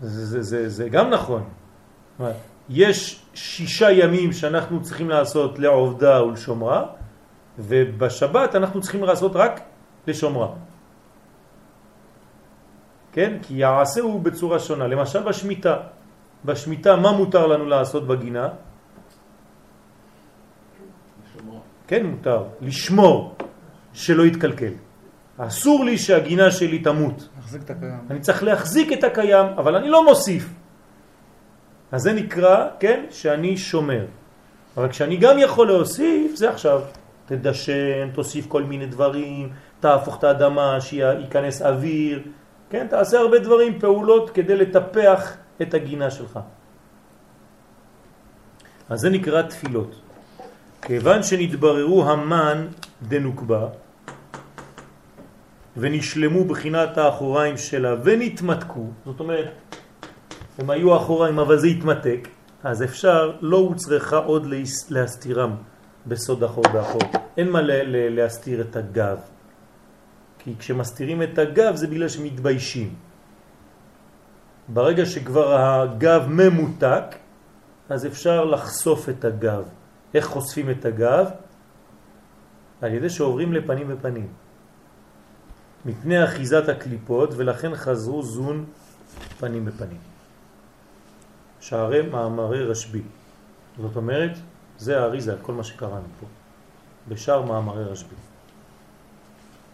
זה, זה, זה, זה גם נכון. יש שישה ימים שאנחנו צריכים לעשות לעובדה ולשומרה, ובשבת אנחנו צריכים לעשות רק לשומרה. כן? כי יעשה הוא בצורה שונה. למשל בשמיטה. בשמיטה מה מותר לנו לעשות בגינה? כן מותר, לשמור שלא יתקלקל. אסור לי שהגינה שלי תמות. להחזיק את הקיים. אני צריך להחזיק את הקיים, אבל אני לא מוסיף. אז זה נקרא, כן, שאני שומר. אבל כשאני גם יכול להוסיף, זה עכשיו. תדשן, תוסיף כל מיני דברים, תהפוך את האדמה, שייכנס אוויר, כן, תעשה הרבה דברים, פעולות, כדי לטפח את הגינה שלך. אז זה נקרא תפילות. כיוון שנתבררו המן דנוקבה ונשלמו בחינת האחוריים שלה ונתמתקו, זאת אומרת, הם היו אחוריים אבל זה התמתק, אז אפשר, לא הוצרכה עוד להסתירם בסוד אחור באחור. אין מה להסתיר את הגב. כי כשמסתירים את הגב זה בגלל שמתביישים. ברגע שכבר הגב ממותק, אז אפשר לחשוף את הגב. איך חושפים את הגב? על ידי שעוברים לפנים ופנים. מפני אחיזת הקליפות, ולכן חזרו זון פנים בפנים. שערי מאמרי רשבי. זאת אומרת, זה האריזה על כל מה שקראנו פה, בשאר מאמרי רשבי.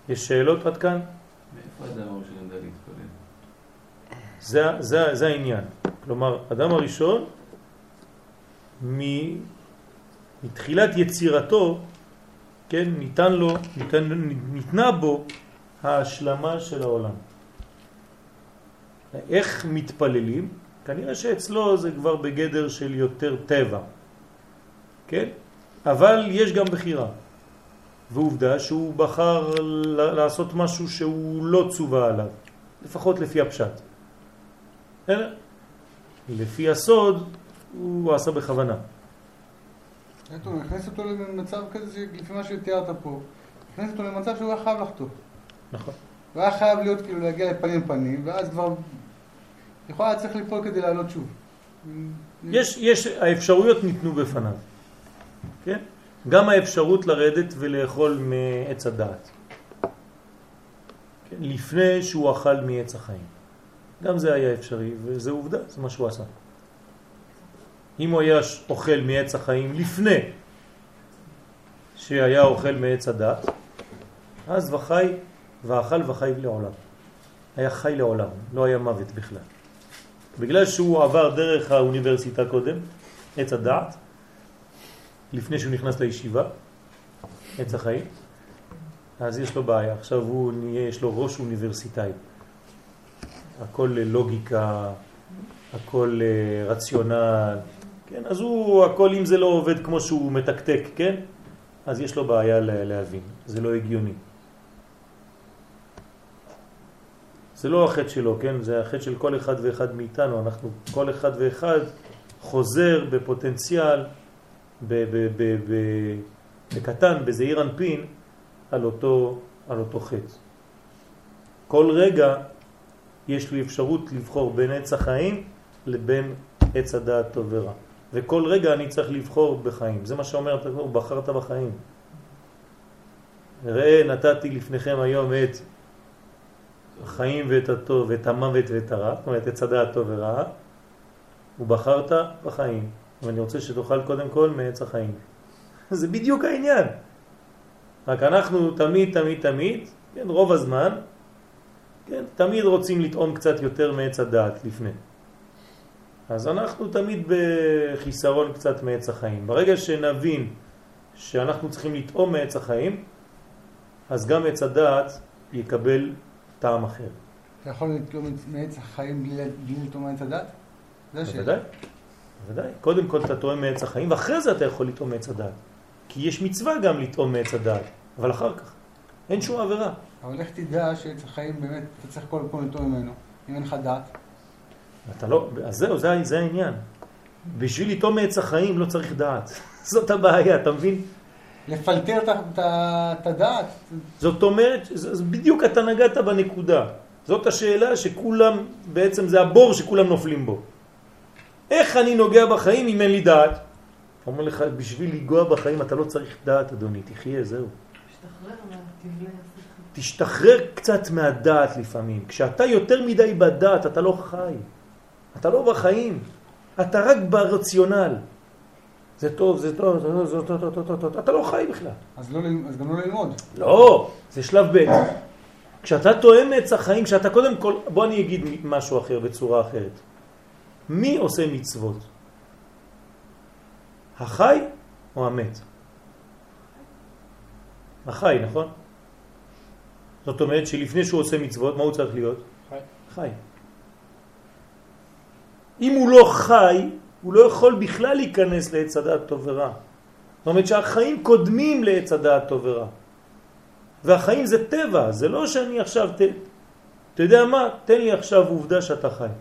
יש שאלות עד כאן? מאיפה אדם הראשון ידע להתפלל? זה, זה, זה העניין. כלומר, אדם הראשון, מתחילת יצירתו, כן, ניתן לו, ניתן, ניתנה בו ההשלמה של העולם. איך מתפללים? כנראה שאצלו זה כבר בגדר של יותר טבע, כן? אבל יש גם בחירה. ועובדה שהוא בחר לעשות משהו שהוא לא צובה עליו, לפחות לפי הפשט. לפי הסוד הוא עשה בכוונה. הוא הכניס אותו למצב כזה, לפי מה שתיארת פה, הכניס אותו למצב שהוא היה חייב לחטוא. נכון. הוא היה חייב להיות, כאילו, להגיע לפנים פנים, ואז כבר, יכול היה צריך ליפול כדי לעלות שוב. יש, יש, האפשרויות ניתנו בפניו, כן? גם האפשרות לרדת ולאכול מעץ הדעת. כן? לפני שהוא אכל מעץ החיים. גם זה היה אפשרי, וזה עובדה, זה מה שהוא עשה. אם הוא היה אוכל מעץ החיים לפני שהיה אוכל מעץ הדת, אז וחי, ואכל וחי לעולם. היה חי לעולם, לא היה מוות בכלל. בגלל שהוא עבר דרך האוניברסיטה קודם, עץ הדעת, לפני שהוא נכנס לישיבה, עץ החיים, אז יש לו בעיה. עכשיו הוא נהיה, יש לו ראש אוניברסיטאי. הכל לוגיקה, הכל אה, רציונל, כן? אז הוא, הכל אם זה לא עובד כמו שהוא מתקתק, כן? אז יש לו בעיה להבין, זה לא הגיוני. זה לא החטא שלו, כן? זה החטא של כל אחד ואחד מאיתנו. אנחנו, כל אחד ואחד חוזר בפוטנציאל, בקטן, בזעיר אנפין, על אותו, על אותו חטא. כל רגע יש לי אפשרות לבחור בין עץ החיים לבין עץ הדעת טוב ורע. וכל רגע אני צריך לבחור בחיים. זה מה שאומר, הוא בחרת בחיים. ראה נתתי לפניכם היום את החיים ואת הטוב ואת המוות ואת הרע, זאת אומרת את צדה הטוב ורע, ובחרת בחיים. ואני רוצה שתאכל קודם כל מעץ החיים. [laughs] זה בדיוק העניין. רק אנחנו תמיד תמיד תמיד, כן, רוב הזמן, כן, תמיד רוצים לטעום קצת יותר מעץ הדעת לפני. אז אנחנו תמיד בחיסרון קצת מעץ החיים. ברגע שנבין שאנחנו צריכים לטעום מעץ החיים, אז גם עץ הדעת יקבל טעם אחר. אתה יכול לטעום מעץ החיים בלי לטעום מעץ הדעת? בוודאי, בוודאי. קודם כל אתה טועם מעץ החיים, ואחרי זה אתה יכול לטעום מעץ הדעת. כי יש מצווה גם לטעום מעץ הדעת, אבל אחר כך. אין שום עבירה. אבל איך תדע שעץ החיים באמת, אתה צריך כל פעם לטעום ממנו, אם אין לך דעת? אתה לא, אז זהו, זה, זה העניין. בשביל לטעום מעץ החיים לא צריך דעת. [laughs] זאת הבעיה, אתה מבין? לפלטר את הדעת. זאת אומרת, זה בדיוק אתה נגעת בנקודה. זאת השאלה שכולם, בעצם זה הבור שכולם נופלים בו. איך אני נוגע בחיים אם אין לי דעת? אומר לך, בשביל לגוע בחיים אתה לא צריך דעת, אדוני, תחיה, זהו. תשתחרר קצת מהדעת לפעמים. כשאתה יותר מדי בדעת, אתה לא חי. אתה לא בחיים. אתה רק ברציונל. זה טוב, זה טוב, זה טוב, זה טוב, זה טוב, זה טוב. אתה לא חי בכלל. אז לא אז גם לא ללמוד. לא, זה שלב ב'. כשאתה תואם עץ החיים, כשאתה קודם כל, בוא אני אגיד משהו אחר בצורה אחרת. מי עושה מצוות? החי או המת? החי, נכון? זאת אומרת שלפני שהוא עושה מצוות, מה הוא צריך להיות? חי. חי. אם הוא לא חי, הוא לא יכול בכלל להיכנס לעץ הדעת טוב ורע. זאת אומרת שהחיים קודמים לעץ הדעת טוב ורע. והחיים זה טבע, זה לא שאני עכשיו, ת, אתה יודע מה? תן לי עכשיו עובדה שאתה חי.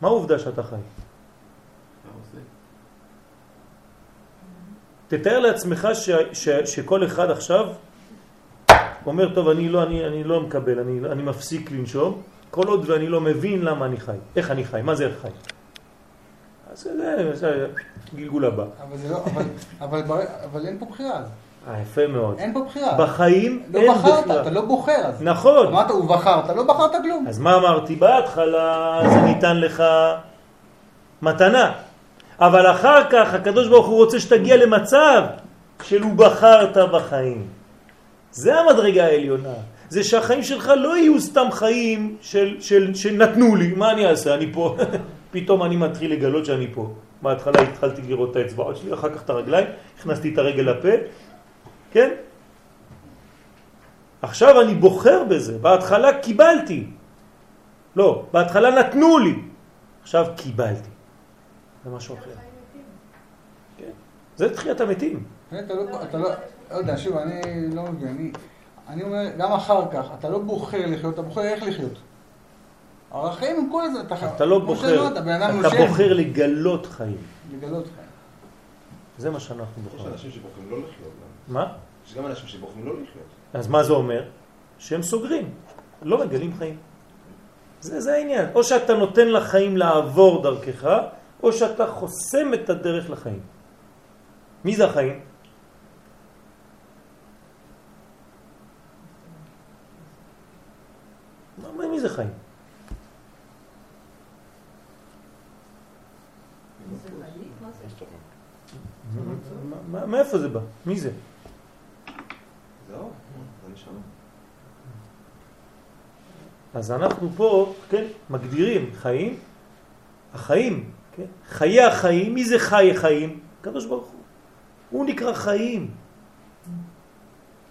מה העובדה שאתה חי? תתאר לעצמך ש, ש, שכל אחד עכשיו אומר, טוב, אני לא, אני, אני לא מקבל, אני, אני מפסיק לנשום, כל עוד ואני לא מבין למה אני חי, איך אני חי, מה זה איך חי. אז זה, זה גלגול הבא. אבל זה לא, אבל, אבל, בר- אבל אין פה בחירה יפה מאוד. אין פה בחירה. בחיים לא אין בחרת, בכלל. אתה לא בוחר אז. נכון. אמרת, הוא בחר, אתה לא בחרת כלום. אז מה אמרתי? בהתחלה זה ניתן לך מתנה, אבל אחר כך הקדוש ברוך הוא רוצה שתגיע למצב של הוא בחרת בחיים. זה המדרגה העליונה. זה שהחיים שלך לא יהיו סתם חיים של, של, שנתנו לי, מה אני אעשה? אני פה. [laughs] פתאום אני מתחיל לגלות שאני פה. בהתחלה התחלתי לראות את האצבעות שלי, אחר כך את הרגליים, הכנסתי את הרגל לפה, כן? עכשיו אני בוחר בזה, בהתחלה קיבלתי. לא, בהתחלה נתנו לי, עכשיו קיבלתי. זה משהו אחר. כן, זה תחיית המתים. אתה לא, אתה לא, לא יודע, שוב, אני לא מבין, אני, אני אומר, גם אחר כך, אתה לא בוחר לחיות, אתה בוחר איך לחיות. החיים הם כל הזמן, אתה, אתה לא בוחר, אתה נושם, בוחר לגלות חיים. לגלות חיים. זה מה שאנחנו יש בוחרים. אנשים שבוחרים לא לחיות. גם. מה? יש גם אנשים שבוחרים לא לחיות. אז מה זה אומר? שהם סוגרים, לא מגלים חיים. זה, זה העניין. או שאתה נותן לחיים לעבור דרכך, או שאתה חוסם את הדרך לחיים. מי זה החיים? מה- מי זה חיים? מאיפה זה בא? מי זה? זהו, זה נשמע. אז אנחנו פה, כן, מגדירים חיים, החיים, כן, חיי החיים, מי זה חי החיים? הקדוש ברוך הוא. הוא נקרא חיים.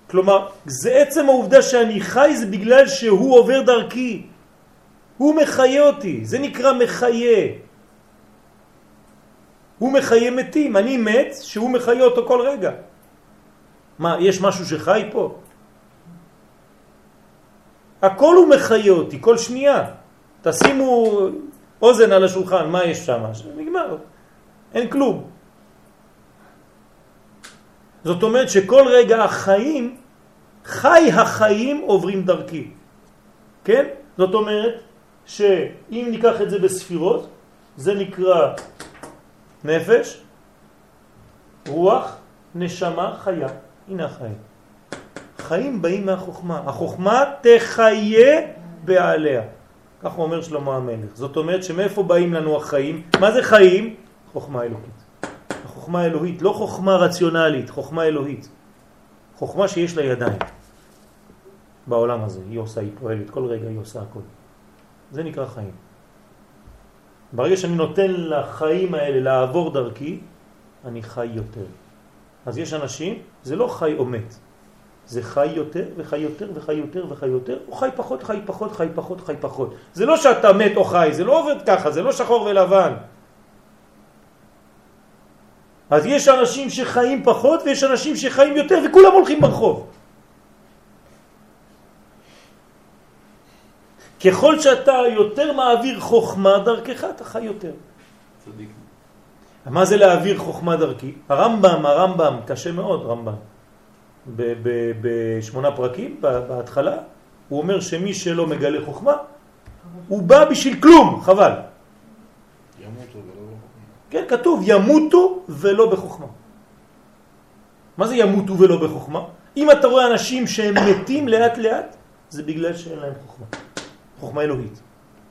כלומר, זה עצם העובדה שאני חי זה בגלל שהוא עובר דרכי. הוא מחיה אותי, זה נקרא מחיה. הוא מחיה מתים, אני מת שהוא מחיה אותו כל רגע. מה, יש משהו שחי פה? הכל הוא מחיה אותי, כל שנייה. תשימו אוזן על השולחן, מה יש שם? נגמר, אין כלום. זאת אומרת שכל רגע החיים, חי החיים עוברים דרכי. כן? זאת אומרת שאם ניקח את זה בספירות, זה נקרא נפש, רוח, נשמה, חיה. הנה החיים. חיים באים מהחוכמה. החוכמה תחיה בעליה. כך אומר שלמה המלך. זאת אומרת שמאיפה באים לנו החיים? מה זה חיים? חוכמה אלוהית. החוכמה האלוהית, לא חוכמה רציונלית, חוכמה אלוהית. חוכמה שיש לה ידיים. בעולם הזה, היא עושה, היא פועלת, כל רגע היא עושה הכל. זה נקרא חיים. ברגע שאני נותן לחיים האלה לעבור דרכי, אני חי יותר. אז יש אנשים, זה לא חי או מת, זה חי יותר וחי יותר וחי יותר וחי יותר, או חי פחות, חי פחות, חי פחות, חי פחות. זה לא שאתה מת או חי, זה לא עובד ככה, זה לא שחור ולבן. אז יש אנשים שחיים פחות ויש אנשים שחיים יותר וכולם הולכים ברחוב. ככל שאתה יותר מעביר חוכמה דרכך, אתה חי יותר. צדיק. מה זה להעביר חוכמה דרכי? הרמב"ם, הרמב"ם, קשה מאוד רמב"ם. בשמונה פרקים, בהתחלה, הוא אומר שמי שלא מגלה חוכמה, הוא בא בשביל כלום, חבל. ימותו ולא בחוכמה. כן, כתוב ימותו ולא בחוכמה. מה זה ימותו ולא בחוכמה? אם אתה רואה אנשים שהם מתים לאט לאט, זה בגלל שאין להם חוכמה. חוכמה אלוהית.